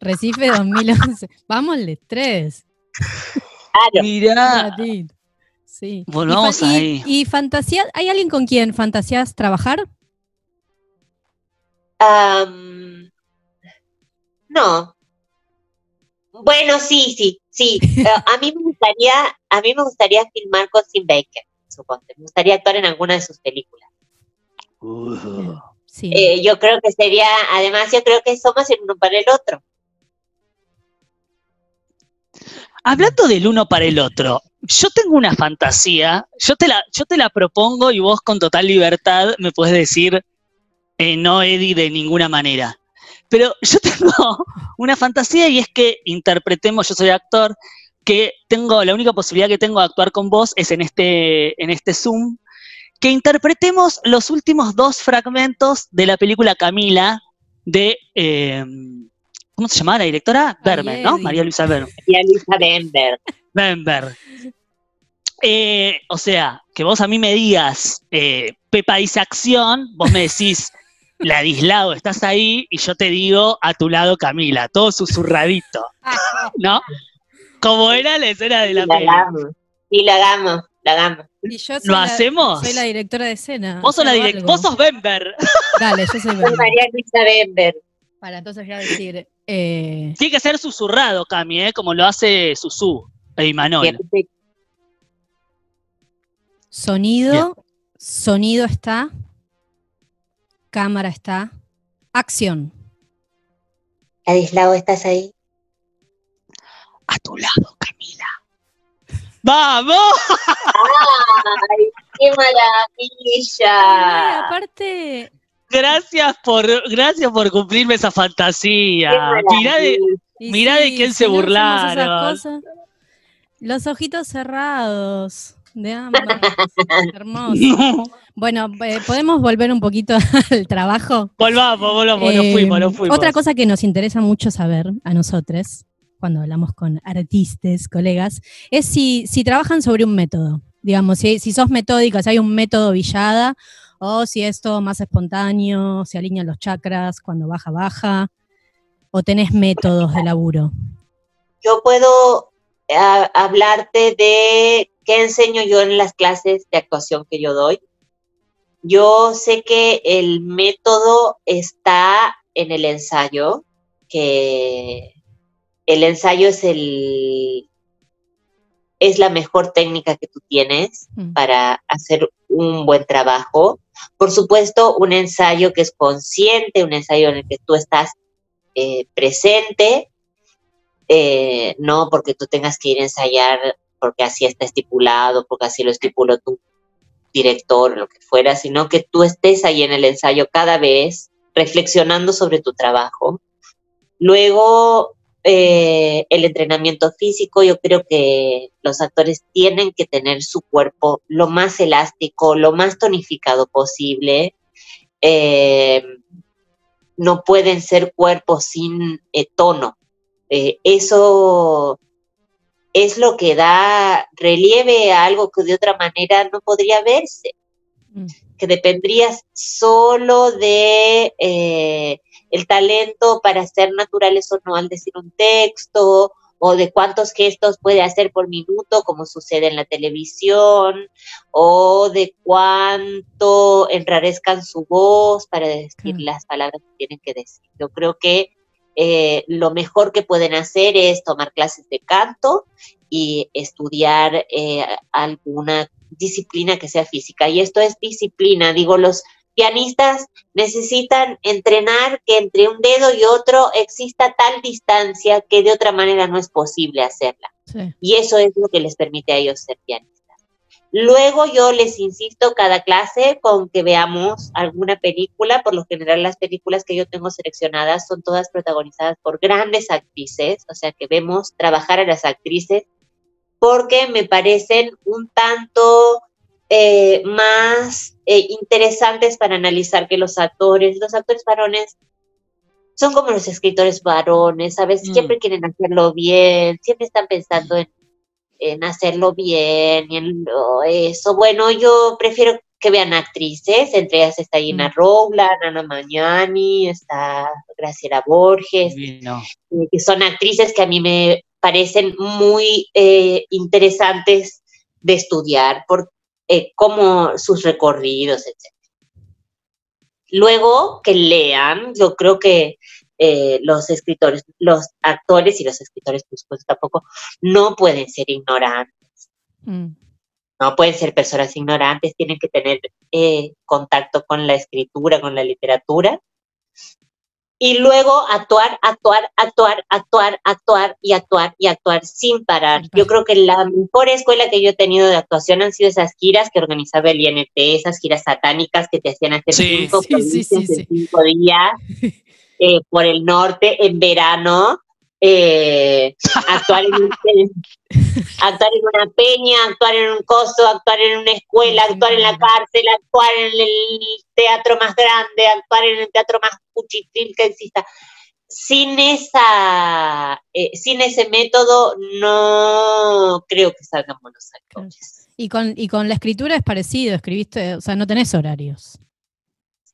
Recife 2011. Vámonos, tres. Claro. Mirá. Sí. Volvamos ahí. Y, fantasía, ¿hay alguien con quien fantasías trabajar? No. Bueno, sí, sí, sí. A mí me gustaría, a mí me gustaría filmar con Sim Baker. Me gustaría actuar en alguna de sus películas. Uh. Sí. Eh, yo creo que sería, además yo creo que somos el uno para el otro. Hablando del uno para el otro, yo tengo una fantasía, yo te la, yo te la propongo y vos con total libertad me puedes decir, eh, no, Eddie, de ninguna manera. Pero yo tengo una fantasía y es que interpretemos, yo soy actor, que tengo, la única posibilidad que tengo de actuar con vos es en este, en este Zoom, que interpretemos los últimos dos fragmentos de la película Camila de, eh, ¿cómo se llama la directora? Berman, ¿no? María Luisa Berman. Y a Lisa Denver. Bember. Eh, o sea, que vos a mí me digas, eh, Pepa dice acción, vos me decís, Ladislao, estás ahí, y yo te digo, a tu lado Camila, todo susurradito, ¿no? Como era la escena de Y la la hagamos. Y la hagamos, la hagamos. Y yo ¿Lo la- hacemos? Soy la directora de escena. Vos sos, la direct- vos sos Bember. Dale, yo soy Belén. María Luisa Denver. Para entonces voy a decir. eh, Tiene que ser susurrado, Cami, ¿eh? como lo hace Susu y Manol. sonido. Sonido está. Cámara está. Acción. Ladislao, ¿estás ahí? A tu lado, Camila. ¡Vamos! ¡Ay, qué Ay, maravilla! aparte. Gracias por, gracias por cumplirme esa ¡Qué fantasía. Mirá de, Mirá de quién se no burlaron. los ojitos cerrados. De ambas. Hermoso. Bueno, eh, podemos volver un poquito al trabajo. Volvamos, volvamos, nos Eh, fuimos, nos fuimos. Otra cosa que nos interesa mucho saber a nosotros, cuando hablamos con artistas, colegas, es si, si trabajan sobre un método. Digamos, si, si sos metódica, si hay un método villada, o si es todo más espontáneo, se alinean los chakras, cuando baja, baja, o tenés métodos de laburo. Yo puedo ah, hablarte de qué enseño yo en las clases de actuación que yo doy. Yo sé que el método está en el ensayo, que el ensayo es el es la mejor técnica que tú tienes Mm. para hacer un buen trabajo. Por supuesto, un ensayo que es consciente, un ensayo en el que tú estás eh, presente, eh, no porque tú tengas que ir a ensayar porque así está estipulado, porque así lo estipuló tu director, lo que fuera, sino que tú estés ahí en el ensayo cada vez reflexionando sobre tu trabajo. Luego, eh, el entrenamiento físico, yo creo que los actores tienen que tener su cuerpo lo más elástico, lo más tonificado posible. Eh, no pueden ser cuerpos sin tono. Eh, eso es lo que da relieve a algo que de otra manera no podría verse, Mm. que dependrías solo de eh, el talento para ser naturales o no al decir un texto, o de cuántos gestos puede hacer por minuto, como sucede en la televisión, o de cuánto enrarezcan su voz para decir las palabras que tienen que decir. Yo creo que eh, lo mejor que pueden hacer es tomar clases de canto y estudiar eh, alguna disciplina que sea física. Y esto es disciplina, digo, los pianistas necesitan entrenar que entre un dedo y otro exista tal distancia que de otra manera no es posible hacerla. Sí. Y eso es lo que les permite a ellos ser pianistas. Luego yo les insisto cada clase con que veamos alguna película. Por lo general las películas que yo tengo seleccionadas son todas protagonizadas por grandes actrices, o sea que vemos trabajar a las actrices porque me parecen un tanto eh, más eh, interesantes para analizar que los actores. Los actores varones son como los escritores varones, a veces Mm. siempre quieren hacerlo bien, siempre están pensando en, en hacerlo bien y en eso. Bueno, yo prefiero que vean actrices, entre ellas está Gina Mm. Rowland, Ana Magnani, está Graciela Borges, Divino. eh, que son actrices que a mí me parecen muy eh, interesantes de estudiar por eh, cómo sus recorridos, etc. Luego que lean, yo creo que eh, los escritores, los actores y los escritores, pues, pues tampoco, no pueden ser ignorantes. Mm. no pueden ser personas ignorantes, tienen que tener eh, contacto con la escritura, con la literatura. Y luego actuar, actuar, actuar, actuar, actuar y actuar y actuar sin parar. Yo creo que la mejor escuela que yo he tenido de actuación han sido esas giras que organizaba el INT, esas giras satánicas que te hacían hacer cinco, cinco días eh, por el norte en verano eh, actuar, en actuar en una peña, actuar en un coso, actuar en una escuela, actuar en la cárcel, actuar en el teatro más grande, actuar en el teatro más cuchitril que exista. Sin esa, eh, sin ese método, no creo que salgan buenos actores. Y con, y con la escritura es parecido, escribiste, o sea, no tenés horarios.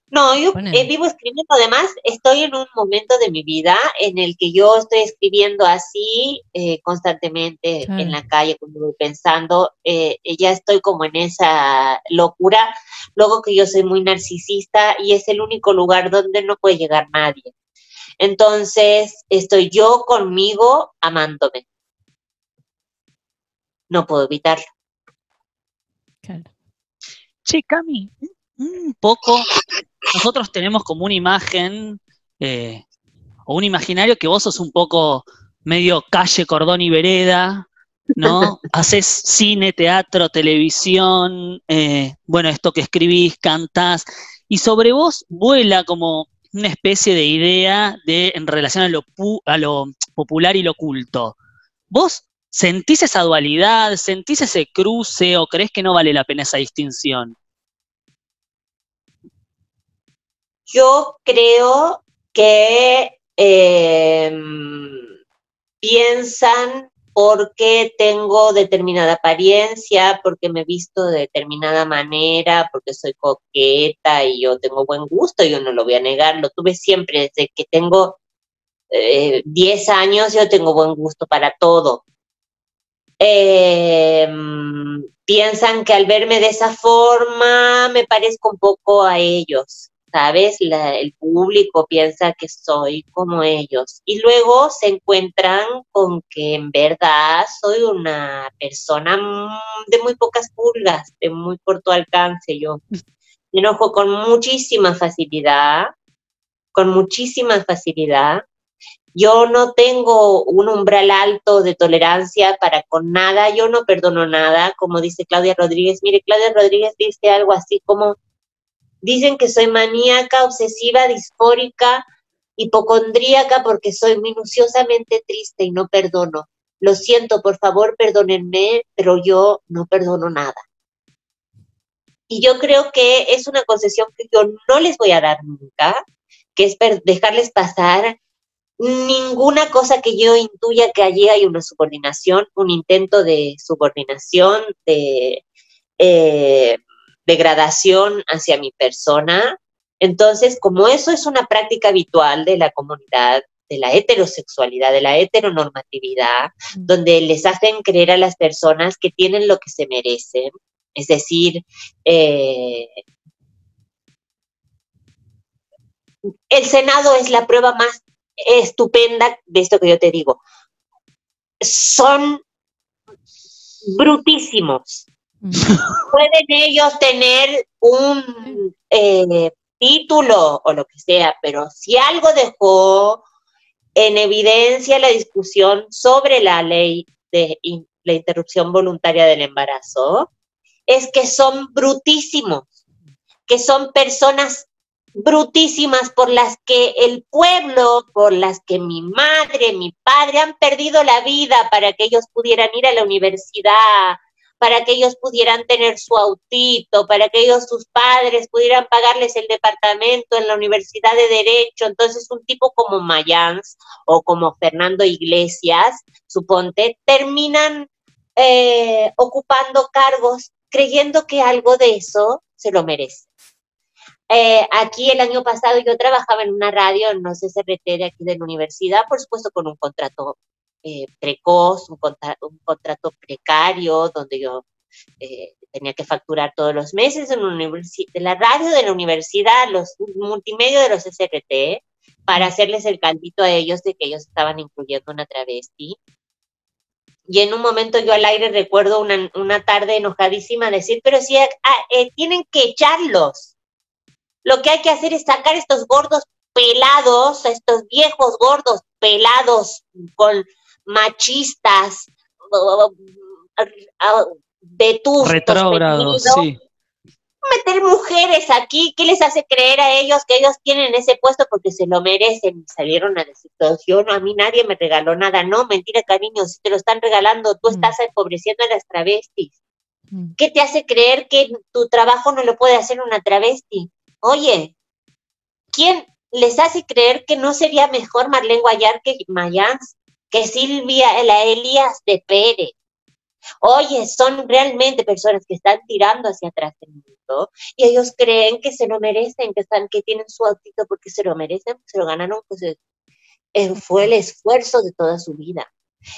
No, yo eh, vivo escribiendo, además estoy en un momento de mi vida en el que yo estoy escribiendo así eh, constantemente en la calle cuando voy pensando, eh, ya estoy como en esa locura, luego que yo soy muy narcisista y es el único lugar donde no puede llegar nadie. Entonces, estoy yo conmigo amándome. No puedo evitarlo. Claro. Sí, Cami, un poco nosotros tenemos como una imagen eh, o un imaginario que vos sos un poco medio calle, cordón y vereda, ¿no? Haces cine, teatro, televisión, eh, bueno, esto que escribís, cantás, y sobre vos vuela como una especie de idea de en relación a lo, a lo popular y lo oculto. ¿Vos sentís esa dualidad, sentís ese cruce o crees que no vale la pena esa distinción? Yo creo que em, piensan porque tengo determinada apariencia, porque me he visto de determinada manera, porque soy coqueta y yo tengo buen gusto, yo no lo voy a negar, lo tuve siempre desde que tengo 10 eh, años, yo tengo buen gusto para todo. Em, piensan que al verme de esa forma me parezco un poco a ellos. ¿Sabes? el público piensa que soy como ellos. Y luego se encuentran con que en verdad soy una persona de muy pocas pulgas, de muy corto alcance. Yo me enojo con muchísima facilidad, con muchísima facilidad. Yo no tengo un umbral alto de tolerancia para con nada, yo no perdono nada, como dice Claudia Rodríguez. Mire, Claudia Rodríguez dice algo así como, Dicen que soy maníaca, obsesiva, disfórica, hipocondríaca porque soy minuciosamente triste y no perdono. Lo siento, por favor, perdónenme, pero yo no perdono nada. Y yo creo que es una concesión que yo no les voy a dar nunca, que es dejarles pasar ninguna cosa que yo intuya que allí hay una subordinación, un intento de subordinación, de eh, degradación hacia mi persona. Entonces, como eso es una práctica habitual de la comunidad, de la heterosexualidad, de la heteronormatividad, donde les hacen creer a las personas que tienen lo que se merecen, es decir, eh, el Senado es la prueba más estupenda de esto que yo te digo. Son brutísimos, Pueden ellos tener un eh, título o lo que sea, pero si algo dejó en evidencia la discusión sobre la ley de la interrupción voluntaria del embarazo, es que son brutísimos, que son personas brutísimas por las que el pueblo, por las que mi madre, mi padre han perdido la vida para que ellos pudieran ir a la universidad, para que ellos pudieran tener su autito, para que ellos, sus padres, pudieran pagarles el departamento en la Universidad de Derecho. Entonces, un tipo como Mayans o como Fernando Iglesias, suponte, terminan eh, ocupando cargos creyendo que algo de eso se lo merece. Eh, aquí el año pasado yo trabajaba en una radio, no sé, CRT de aquí de la universidad, por supuesto con un contrato eh, precoz, un, contrato precario, donde yo eh, tenía que facturar todos los meses en, la radio de la universidad, los multimedia de los SRT, para hacerles el caldito a ellos de que ellos estaban incluyendo una travesti. y en un momento yo al aire recuerdo una, tarde enojadísima decir, pero si ah, eh, tienen que echarlos. Lo que hay que hacer es sacar estos gordos pelados, estos viejos gordos pelados con machistas, vetustos. Retrógrados, sí meter mujeres aquí? ¿Qué les hace creer a ellos que ellos tienen ese puesto porque se lo merecen? Salieron a decir, yo no, a mí nadie me regaló nada. No, mentira, cariño, si te lo están regalando, tú mm. estás empobreciendo a las travestis. Mm. ¿Qué te hace creer que tu trabajo no lo puede hacer una travesti? Oye, ¿quién les hace creer que no sería mejor Marlene Guayar que Mayans, que Silvia, la Elías de Pérez? Oye, son realmente personas que están tirando hacia atrás el mundo y ellos creen que se lo merecen, que están, que tienen su autito porque se lo merecen, se lo ganaron, pues fue el esfuerzo de toda su vida.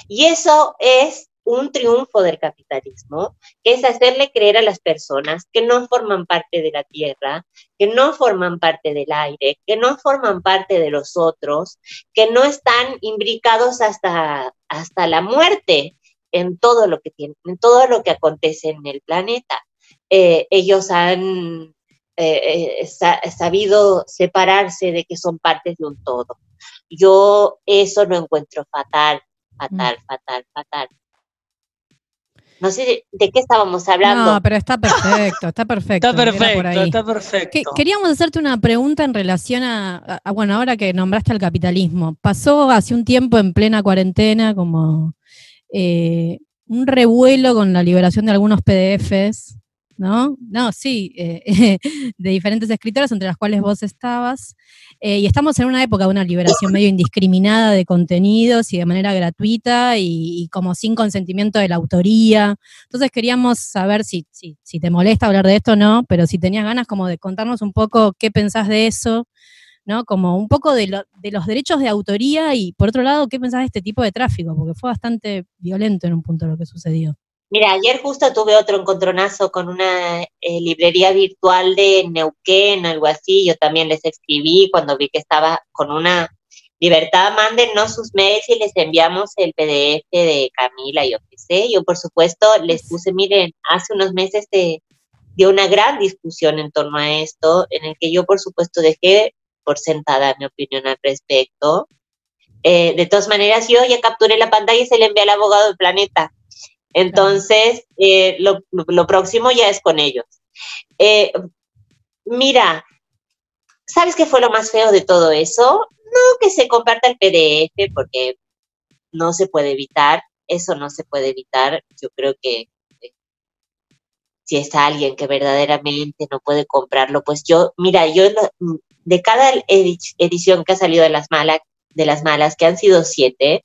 Y eso es un triunfo del capitalismo, que es hacerle creer a las personas que no forman parte de la tierra, que no forman parte del aire, que no forman parte de los otros, que no están imbricados hasta, hasta la muerte en todo lo que tienen, en todo lo que acontece en el planeta. Eh, ellos han eh, eh, sabido separarse de que son partes de un todo. Yo eso lo encuentro fatal, fatal, mm. fatal, fatal. No sé de, qué estábamos hablando. No, pero está perfecto, está perfecto. está perfecto, está perfecto. queríamos hacerte una pregunta en relación a, bueno, ahora que nombraste al capitalismo. Pasó hace un tiempo en plena cuarentena, como eh, un revuelo con la liberación de algunos PDFs, ¿no? No, sí, eh, de diferentes escritoras, entre las cuales vos estabas. Eh, y estamos en una época de una liberación medio indiscriminada de contenidos y de manera gratuita y, como sin consentimiento de la autoría. Entonces queríamos saber si, si, si te molesta hablar de esto o no, pero si tenías ganas como de contarnos un poco qué pensás de eso ¿no? Como un poco de, los derechos de autoría y, por otro lado, ¿qué pensás de este tipo de tráfico? Porque fue bastante violento en un punto lo que sucedió. Mira, ayer justo tuve otro encontronazo con una eh, librería virtual de Neuquén, algo así. Yo también les escribí cuando vi que estaba con una libertad. Mándennos sus mails y les enviamos el PDF de Camila, yo qué sé. Yo, por supuesto, les puse, miren, hace unos meses de, de una gran discusión en torno a esto, en el que yo, por supuesto, dejé por sentada mi opinión al respecto. Eh, de todas maneras, yo ya capturé la pantalla y se le envié al abogado del planeta. Entonces, eh, lo, próximo ya es con ellos. Eh, mira, ¿sabes qué fue lo más feo de todo eso? No que se comparta el PDF, porque no se puede evitar, eso no se puede evitar. Yo creo que si es alguien que verdaderamente no puede comprarlo, pues yo, mira, yo de cada edición que ha salido de las, malas, de las malas, que han sido siete,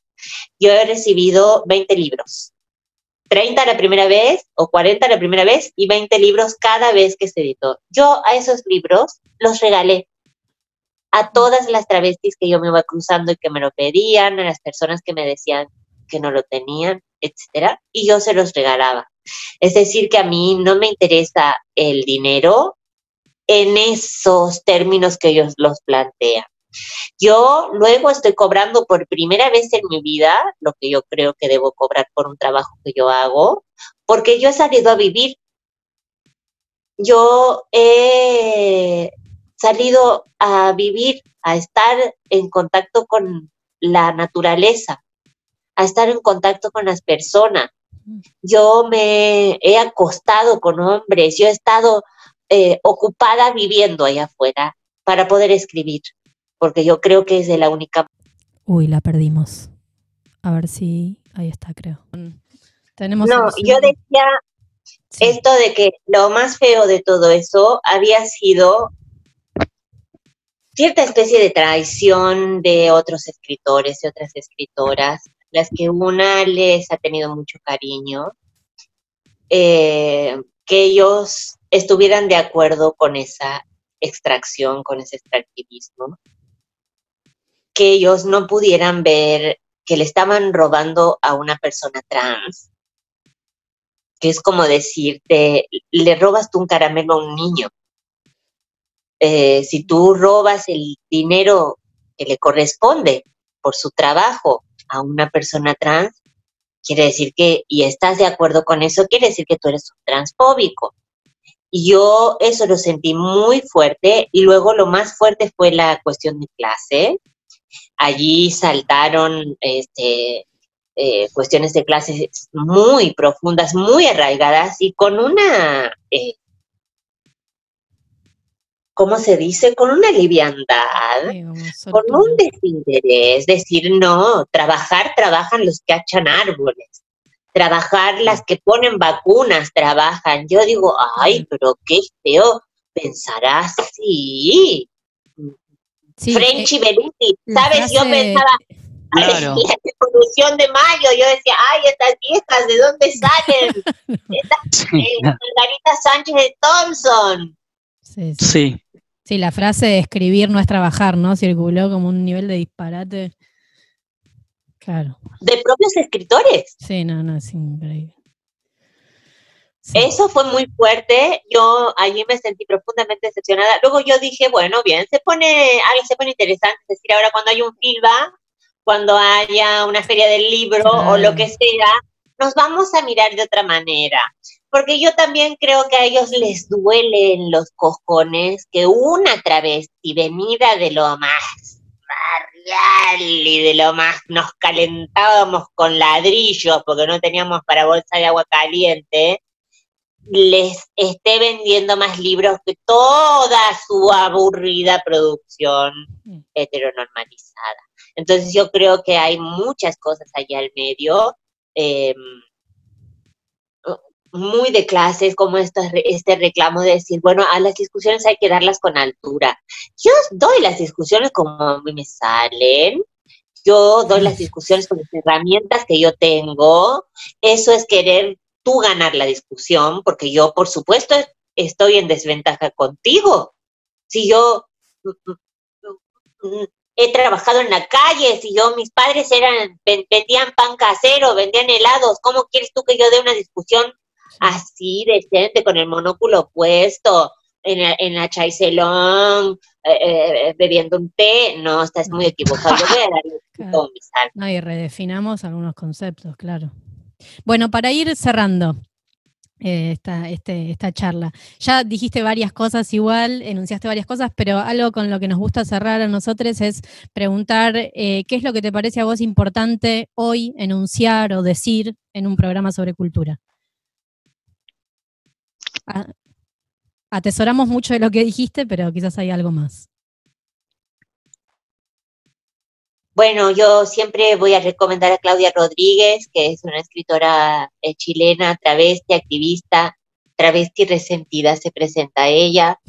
yo he recibido 20 libros. 30 la primera vez o 40 la primera vez y 20 libros cada vez que se editó. Yo a esos libros los regalé a todas las travestis que yo me iba cruzando y que me lo pedían, a las personas que me decían que no lo tenían, etcétera, y yo se los regalaba. Es decir, que a mí no me interesa el dinero en esos términos que ellos los plantean. Yo luego estoy cobrando por primera vez en mi vida lo que yo creo que debo cobrar por un trabajo que yo hago, porque yo he salido a vivir. Yo he salido a vivir, a estar en contacto con la naturaleza, a estar en contacto con las personas. Yo me he acostado con hombres, yo he estado eh, ocupada viviendo allá afuera para poder escribir, porque yo creo que es de la única. Uy, la perdimos. A ver si ahí está, creo. Tenemos no, yo decía esto de que lo más feo de todo eso había sido cierta especie de traición de otros escritores y otras escritoras, las que una les ha tenido mucho cariño, eh, que ellos estuvieran de acuerdo con esa extracción, con ese extractivismo, que ellos no pudieran ver que le estaban robando a una persona trans, que es como decirte, le robas tú un caramelo a un niño. Eh, si tú robas el dinero que le corresponde por su trabajo a una persona trans, quiere decir que, y estás de acuerdo con eso, quiere decir que tú eres un transfóbico. Y yo eso lo sentí muy fuerte y luego lo más fuerte fue la cuestión de clase. Allí saltaron este, eh, cuestiones de clase muy profundas, muy arraigadas y con una, eh, ¿cómo se dice? Con una liviandad, con un desinterés, decir, no, trabajar, trabajan los que hachan árboles trabajar las que ponen vacunas, trabajan. Yo digo, ay, pero qué feo pensar así. Sí, Frenchy eh, ¿sabes? Yo pensaba, claro. la revolución de mayo, yo decía, ay, estas viejas, ¿de dónde salen? Estas eh, Margarita Sánchez de Thompson. Sí, sí. Sí, la frase de escribir no es trabajar, ¿no? Circuló como un nivel de disparate. Claro. De propios escritores. Sí, no, no, es increíble. Eso fue muy fuerte. Yo allí me sentí profundamente decepcionada. Luego yo dije, bueno, bien, se pone, algo se pone interesante. Es decir, ahora cuando hay un filba, cuando haya una feria del libro o lo que sea, nos vamos a mirar de otra manera. Porque yo también creo que a ellos les duelen los cojones que una travesti venida de lo más y de lo más nos calentábamos con ladrillos porque no teníamos para bolsa de agua caliente, les esté vendiendo más libros que toda su aburrida producción mm. heteronormalizada. Entonces yo creo que hay muchas cosas allá al medio. Eh, muy de clases, como este reclamo de decir, bueno, a las discusiones hay que darlas con altura. Yo doy las discusiones como a mí me salen, yo doy las discusiones con las herramientas que yo tengo, eso es querer tú ganar la discusión, porque yo, por supuesto, estoy en desventaja contigo. Si yo mm, mm, mm, he trabajado en la calle, si yo, mis padres eran, vendían pan casero, vendían helados, ¿cómo quieres tú que yo dé una discusión así decente, con el monóculo puesto, en la, en la chaiselón, eh, eh, bebiendo un té, no, estás muy equivocado. Yo voy a darle No, y redefinamos algunos conceptos, claro. Bueno, para ir cerrando eh, esta, este, esta charla, ya dijiste varias cosas igual, enunciaste varias cosas, pero algo con lo que nos gusta cerrar a nosotros es preguntar qué es lo que te parece a vos importante hoy enunciar o decir en un programa sobre cultura atesoramos mucho de lo que dijiste, pero quizás hay algo más. Bueno, yo siempre voy a recomendar a Claudia Rodríguez, que es una escritora eh, chilena, travesti, activista, travesti resentida, se presenta a ella.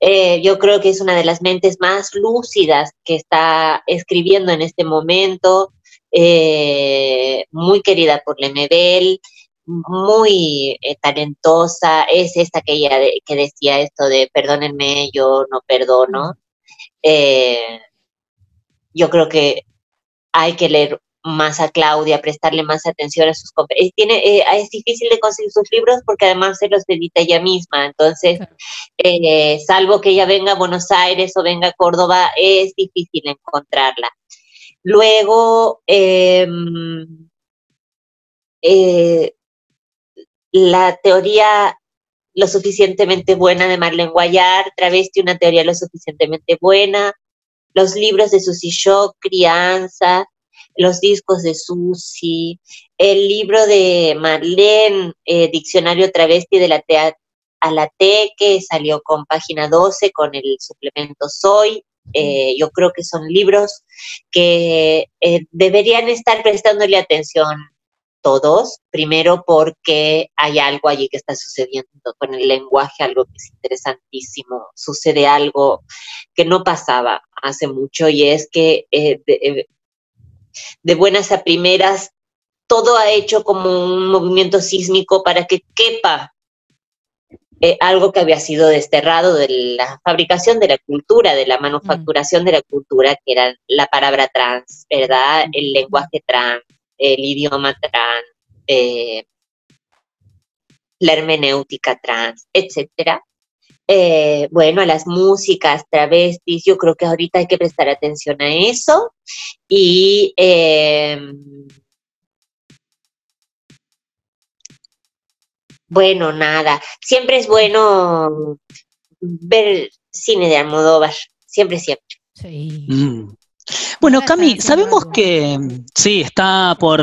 Eh, yo creo que es una de las mentes más lúcidas que está escribiendo en este momento, eh, muy querida por Lemebel, muy eh, talentosa, es esta que ella que decía esto de perdónenme, yo no perdono. Eh, yo creo que hay que leer más a Claudia, prestarle más atención a sus eh, tiene Es difícil de conseguir sus libros porque además se los edita ella misma, entonces, salvo que ella venga a Buenos Aires o venga a Córdoba, es difícil encontrarla. Luego, em, la teoría lo suficientemente buena de Marlene Guayar, Travesti, una teoría lo suficientemente buena, los libros de Susi Shock, Crianza, los discos de Susi, el libro de Marlene, eh, Diccionario Travesti de la T a la T, que salió con página 12 con el suplemento Soy. Eh, yo creo que son libros que eh, deberían estar prestándole atención todos, primero porque hay algo allí que está sucediendo con el lenguaje, algo que es interesantísimo, sucede algo que no pasaba hace mucho y es que eh, eh, de, buenas a primeras todo ha hecho como un movimiento sísmico para que quepa eh, algo que había sido desterrado de la fabricación de la cultura, de la manufacturación de la cultura, que era la palabra trans, ¿verdad? El lenguaje trans, el idioma trans, eh, la hermenéutica trans, etcétera. Eh, bueno, a las músicas, travestis, yo creo que ahorita hay que prestar atención a eso y em, Bueno, nada. Siempre es bueno ver cine de Almodóvar. Siempre, siempre. Sí. Mm. Bueno, Cami, sabemos que sí, está por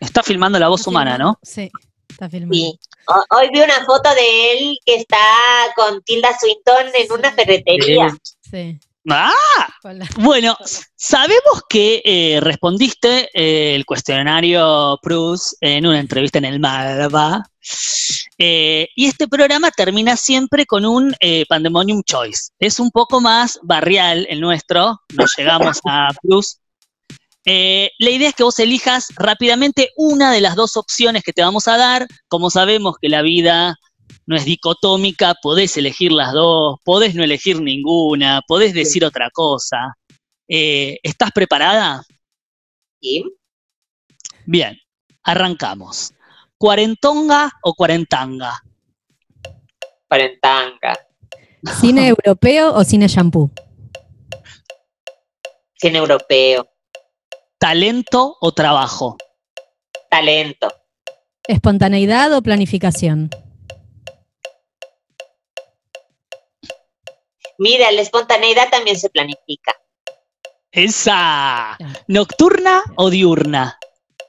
está filmando la voz Está humana, filmando. ¿no? Sí, está filmando. Sí. Ho- Hoy vi una foto de él que está con Tilda Swinton en una ferretería. Sí. Ah, bueno, sabemos que eh, respondiste eh, el cuestionario Prus en una entrevista en el Malva. Eh, y este programa termina siempre con un Pandemonium Choice. Es un poco más barrial el nuestro, no llegamos a. Eh, la idea es que vos elijas rápidamente una de las dos opciones que te vamos a dar. Como sabemos que la vida no es dicotómica, podés elegir las dos, podés no elegir ninguna, podés decir otra cosa. Eh, ¿Estás preparada? Sí. Bien, arrancamos. ¿Cuarentonga o cuarentanga? Cuarentanga. ¿Cine europeo o cine shampoo? Cine europeo. ¿Talento o trabajo? Talento. ¿Espontaneidad o planificación? Mira, la espontaneidad también se planifica. ¡Esa! ¿Nocturna o diurna?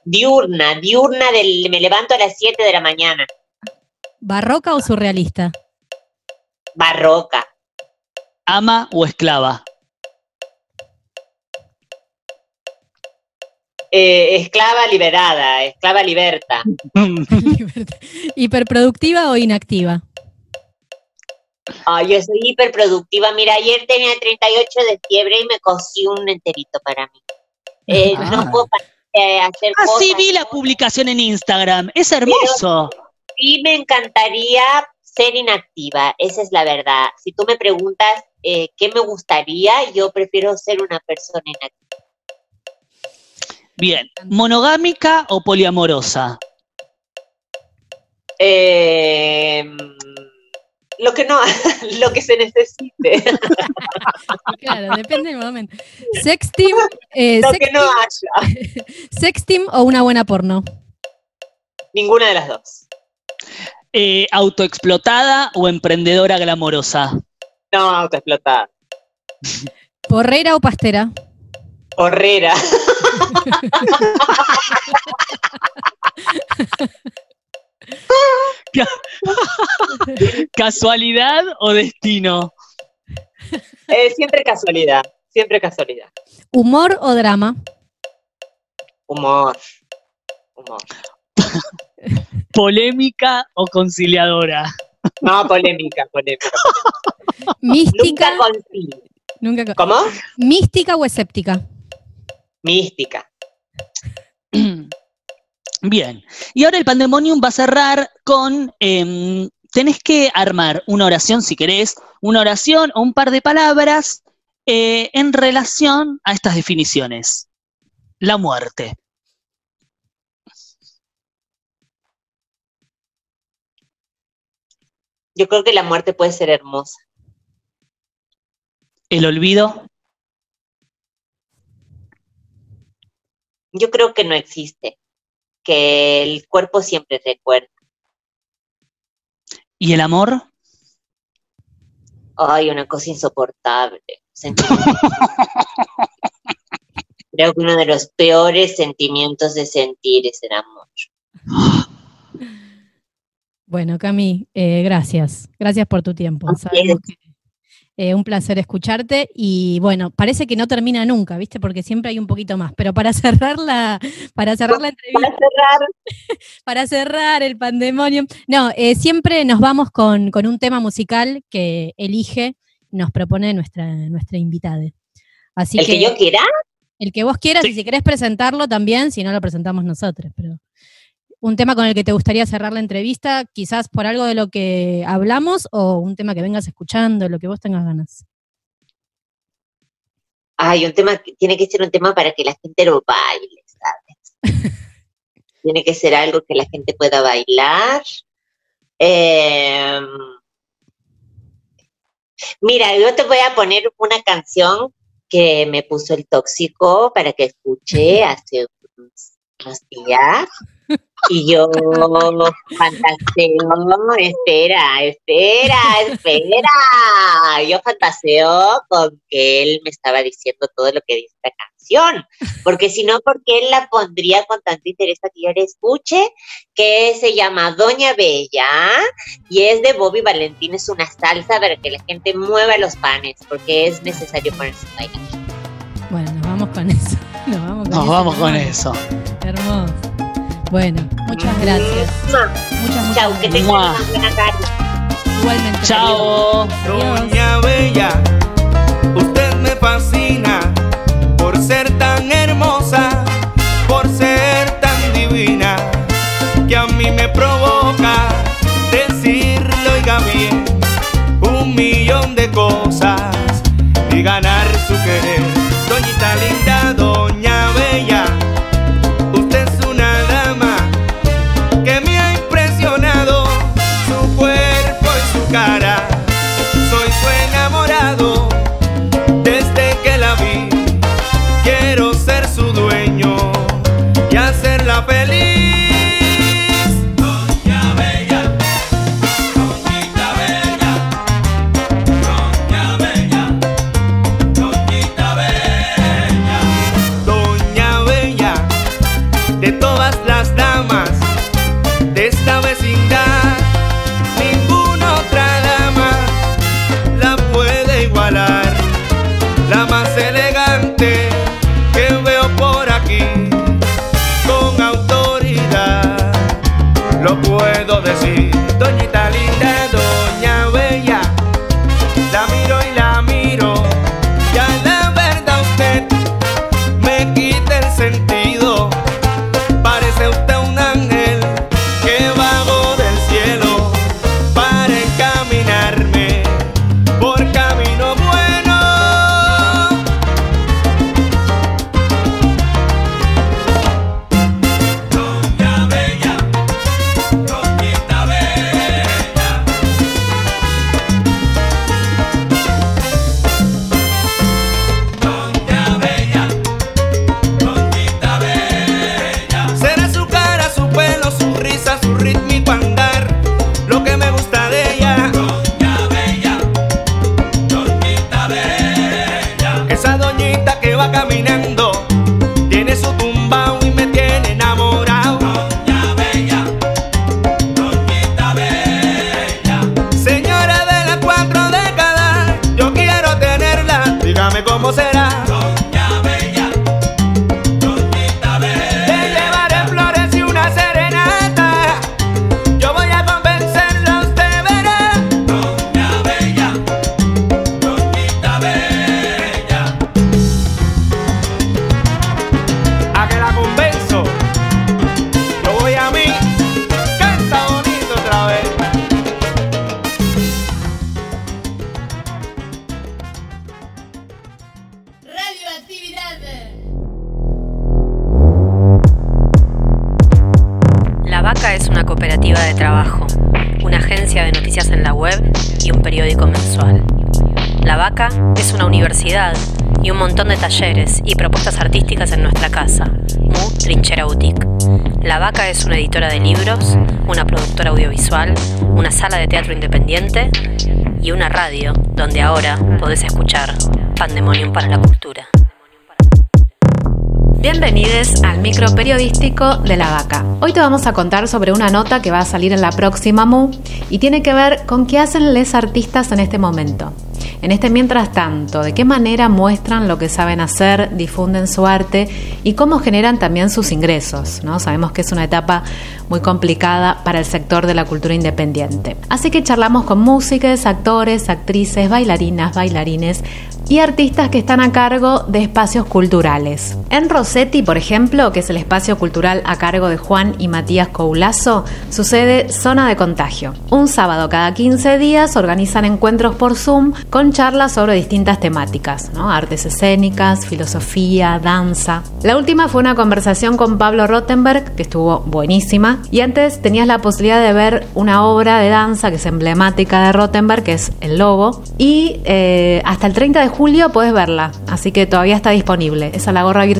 Diurna, diurna del me levanto a las 7 de la mañana. ¿Barroca o surrealista? Barroca. ¿Ama o esclava? Eh, esclava liberada, esclava liberta. ¿Hiperproductiva o inactiva? Ay, yo soy hiperproductiva. Mira, ayer tenía 38 de fiebre y me cocí un enterito para mí. Eh, Ah. No puedo parar de hacer Ah, sí, cosas. vi la publicación en Instagram. Es hermoso. Sí, me encantaría ser inactiva, esa es la verdad. Si tú me preguntas eh, qué me gustaría, yo prefiero ser una persona inactiva. Bien, ¿monogámica o poliamorosa? Eh, lo que no, lo que se necesite, Claro, depende del momento. ¿Sexting, eh, lo sex- que no haya, sexting o una buena porno? ninguna de las dos. Eh, ¿Autoexplotada o emprendedora glamorosa? No, autoexplotada. ¿Porrera o pastera? Horrera. ¿Casualidad o destino? Eh, siempre casualidad, siempre casualidad. ¿Humor o drama? Humor. Humor. ¿Polémica o conciliadora? No, polémica, polémica. ¿Mística? Nunca concilio. Nunca con- ¿Cómo? ¿Mística o escéptica? Mística. Bien, y ahora el Pandemonium va a cerrar con, em, tenés que armar una oración si querés, una oración o un par de palabras eh, en relación a estas definiciones. La muerte, Yo creo que la muerte puede ser hermosa. el olvido, Yo creo que no existe, que el cuerpo siempre recuerda. y el amor. Ay, una cosa insoportable. Creo que uno de los peores sentimientos de sentir es el amor. Bueno, Cami, eh, gracias. Gracias por tu tiempo. Sabemos que eh, un placer escucharte y bueno, parece que no termina nunca, ¿viste? Porque siempre hay un poquito más. Pero para cerrar la, para cerrar la entrevista, Para cerrar, para cerrar el pandemonium, no, eh, siempre nos vamos con, con un tema musical que elige, nos propone nuestra, nuestra invitada. Así el que yo quiera, el que vos quieras, y si querés presentarlo también, si no lo presentamos nosotros, pero un tema con el que te gustaría cerrar la entrevista, quizás por algo de lo que hablamos o un tema que vengas escuchando, lo que vos tengas ganas. ay, un tema, que- tiene que ser un tema para que la gente lo baile, ¿sabes? tiene que ser algo que la gente pueda bailar. Em, mira, yo te voy a poner una canción que me puso el tóxico para que escuché hace unos días. Y yo fantaseo, espera, espera, espera. Yo fantaseo con que él me estaba diciendo todo lo que dice la canción. Porque si no, porque él la pondría con tanto interés para que yo le escuche? Que se llama Doña Bella y es de Bobby Valentín. Es una salsa para que la gente mueva los panes, porque es necesario ponerse a bailar. Bueno, nos vamos con eso. Nos vamos con, Nos eso. vamos con eso. Hermoso. Bueno, muchas gracias. Muchas, muchas Chau, que gracias. tengan Mua. una buena tarde. Igualmente. Chao. Doña Bella, usted me fascina por ser tan hermosa, por ser tan divina, que a mí me provoca y propuestas artísticas en nuestra casa, Mu Trinchera Boutique. La Vaca es una editora de libros, una productora audiovisual, una sala de teatro independiente y una radio donde ahora podés escuchar Pandemonium para la Cultura. Bienvenidos al micro periodístico de La Vaca. Hoy te vamos a contar sobre una nota que va a salir en la próxima MU y tiene que ver con qué hacen les artistas en este momento. En este mientras tanto, de qué manera muestran lo que saben hacer, difunden su arte y cómo generan también sus ingresos. ¿no? Sabemos que es una etapa muy complicada para el sector de la cultura independiente. Así que charlamos con músicos, actores, actrices, bailarinas, bailarines y artistas que están a cargo de espacios culturales. En Rossetti, por ejemplo, que es el espacio cultural a cargo de Juan y Matías Coulazo, sucede Zona de Contagio. Un sábado cada 15 días organizan encuentros por Zoom con charlas sobre distintas temáticas, artes escénicas, filosofía, danza. La última fue una conversación con Pablo Rottenberg, que estuvo buenísima, y antes tenías la posibilidad de ver una obra de danza que es emblemática de Rottenberg, que es El Lobo, y eh, hasta el 30 de julio puedes verla, así que todavía está disponible. Es a la gorra virtual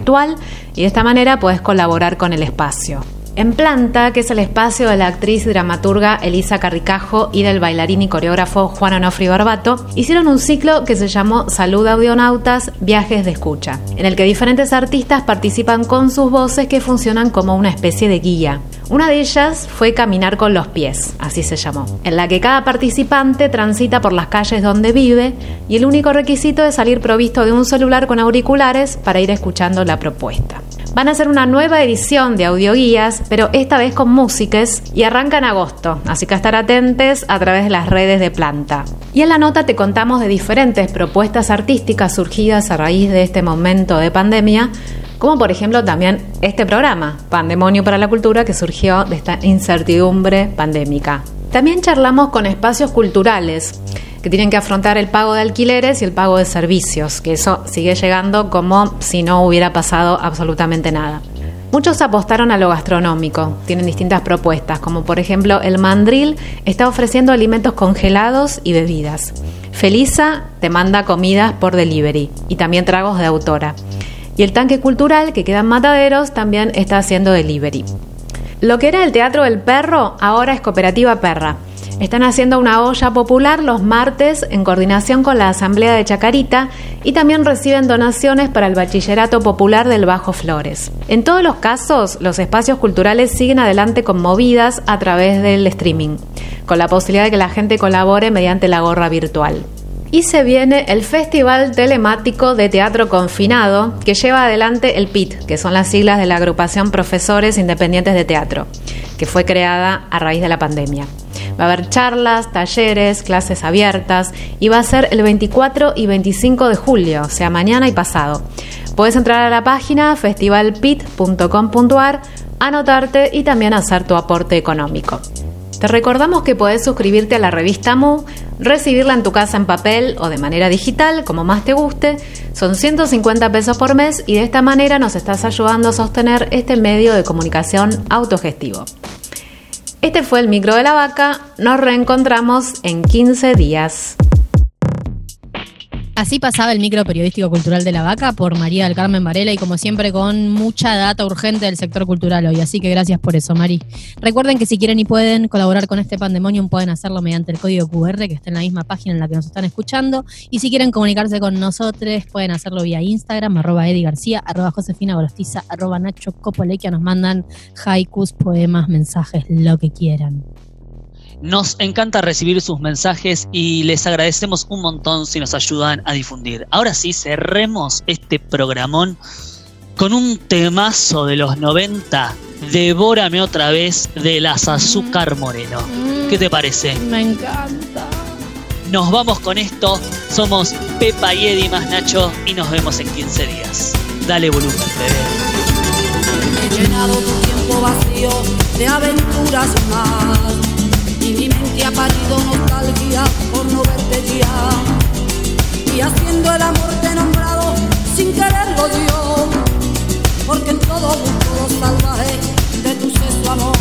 y de esta manera puedes colaborar con el espacio. En Planta, que es el espacio de la actriz y dramaturga Elisa Carricajo y del bailarín y coreógrafo Juan Onofri Barbato, hicieron un ciclo que se llamó Salud Audionautas, Viajes de Escucha, en el que diferentes artistas participan con sus voces que funcionan como una especie de guía. Una de ellas fue Caminar con los pies, así se llamó, en la que cada participante transita por las calles donde vive y el único requisito es salir provisto de un celular con auriculares para ir escuchando la propuesta. Van a hacer una nueva edición de audioguías, pero esta vez con músicas y arranca en agosto, así que estar atentos a través de las redes de Planta. Y en la nota te contamos de diferentes propuestas artísticas surgidas a raíz de este momento de pandemia, como por ejemplo también este programa, Pandemonio para la Cultura, que surgió de esta incertidumbre pandémica. También charlamos con espacios culturales que tienen que afrontar el pago de alquileres y el pago de servicios, que eso sigue llegando como si no hubiera pasado absolutamente nada. Muchos apostaron a lo gastronómico, tienen distintas propuestas, como por ejemplo el Mandril está ofreciendo alimentos congelados y bebidas. Felisa te manda comidas por delivery y también tragos de autora. Y el tanque cultural que queda en Mataderos también está haciendo delivery. Lo que era el Teatro del Perro ahora es Cooperativa Perra están haciendo una olla popular los martes en coordinación con la Asamblea de Chacarita y también reciben donaciones para el Bachillerato Popular del Bajo Flores. En todos los casos, los espacios culturales siguen adelante con movidas a través del streaming, con la posibilidad de que la gente colabore mediante la gorra virtual. Y se viene el Festival Telemático de Teatro Confinado, que lleva adelante el PIT, que son las siglas de la Agrupación Profesores Independientes de Teatro, que fue creada a raíz de la pandemia. Va a haber charlas, talleres, clases abiertas y va a ser el 24 y 25 de julio, o sea, mañana y pasado. Puedes entrar a la página festivalpit.com.ar, anotarte y también hacer tu aporte económico. Te recordamos que puedes suscribirte a la revista Mu, recibirla en tu casa en papel o de manera digital, como más te guste. Son 150 pesos por mes y de esta manera nos estás ayudando a sostener este medio de comunicación autogestivo. Este fue el micro de la vaca. Nos reencontramos en 15 días. Así pasaba el micro periodístico cultural de la vaca por María del Carmen Varela y como siempre con mucha data urgente del sector cultural hoy. Así que gracias por eso, Mari. Recuerden que si quieren y pueden colaborar con este pandemonium pueden hacerlo mediante el código QR que está en la misma página en la que nos están escuchando. Y si quieren comunicarse con nosotros pueden hacerlo vía Instagram, arroba Eddie García, arroba Josefina arroba Nacho Copolequia. Nos mandan haikus, poemas, mensajes, lo que quieran. Nos encanta recibir sus mensajes y les agradecemos un montón si nos ayudan a difundir. Ahora sí, cerremos este programón con un temazo de los 90, Devórame otra vez de las Azúcar Moreno. ¿Qué te parece? Me encanta. Nos vamos con esto. Somos Pepa y Eddie más Nacho y nos vemos en 15 días. Dale volumen, bebé. He llenado tu tiempo vacío de aventuras más te ha parido nostalgia por no verte ya. Y haciendo el amor te he nombrado sin quererlo yo, porque en todo gusto salvaje de tu sexto amor.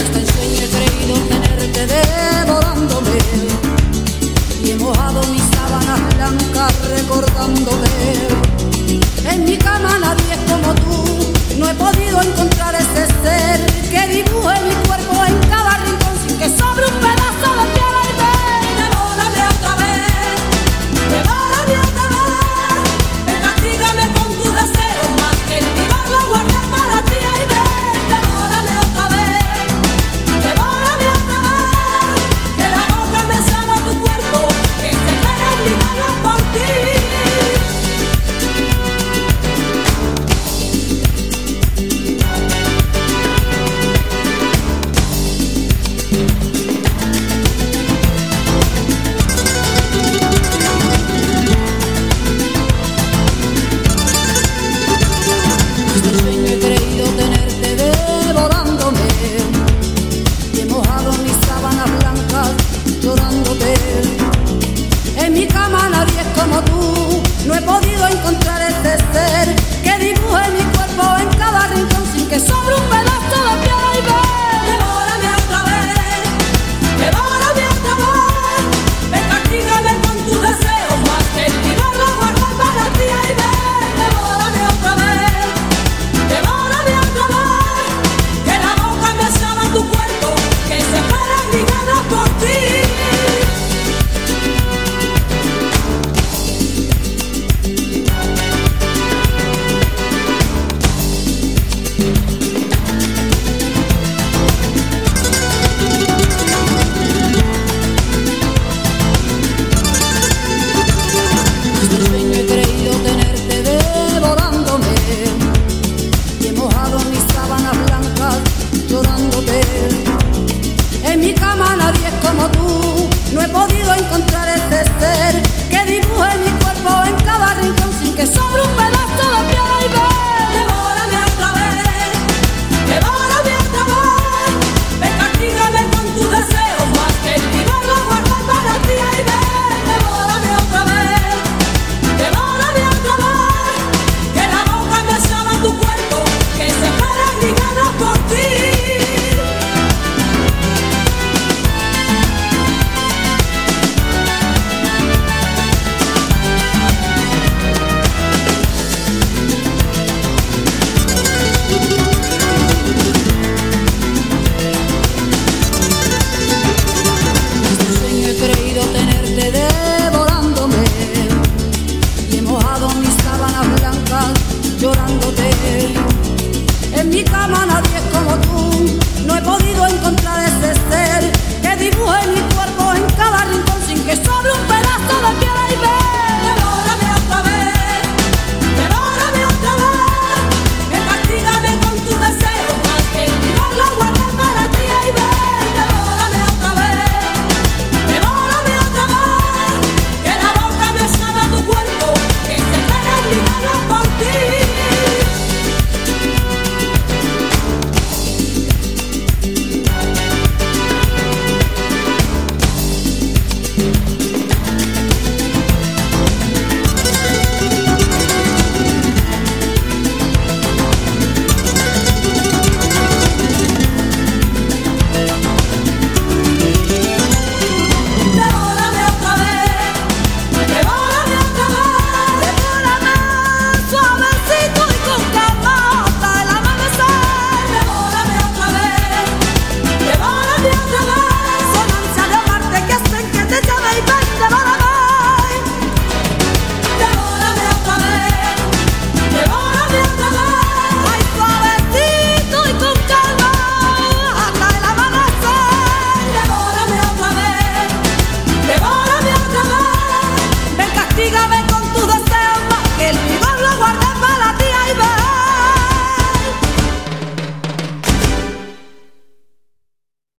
Hasta el sueño he creído tenerte devorándome y he mojado mis sábanas blancas recordándote. En mi cama nadie como tú, no he podido encontrar ese ser que dibuje mi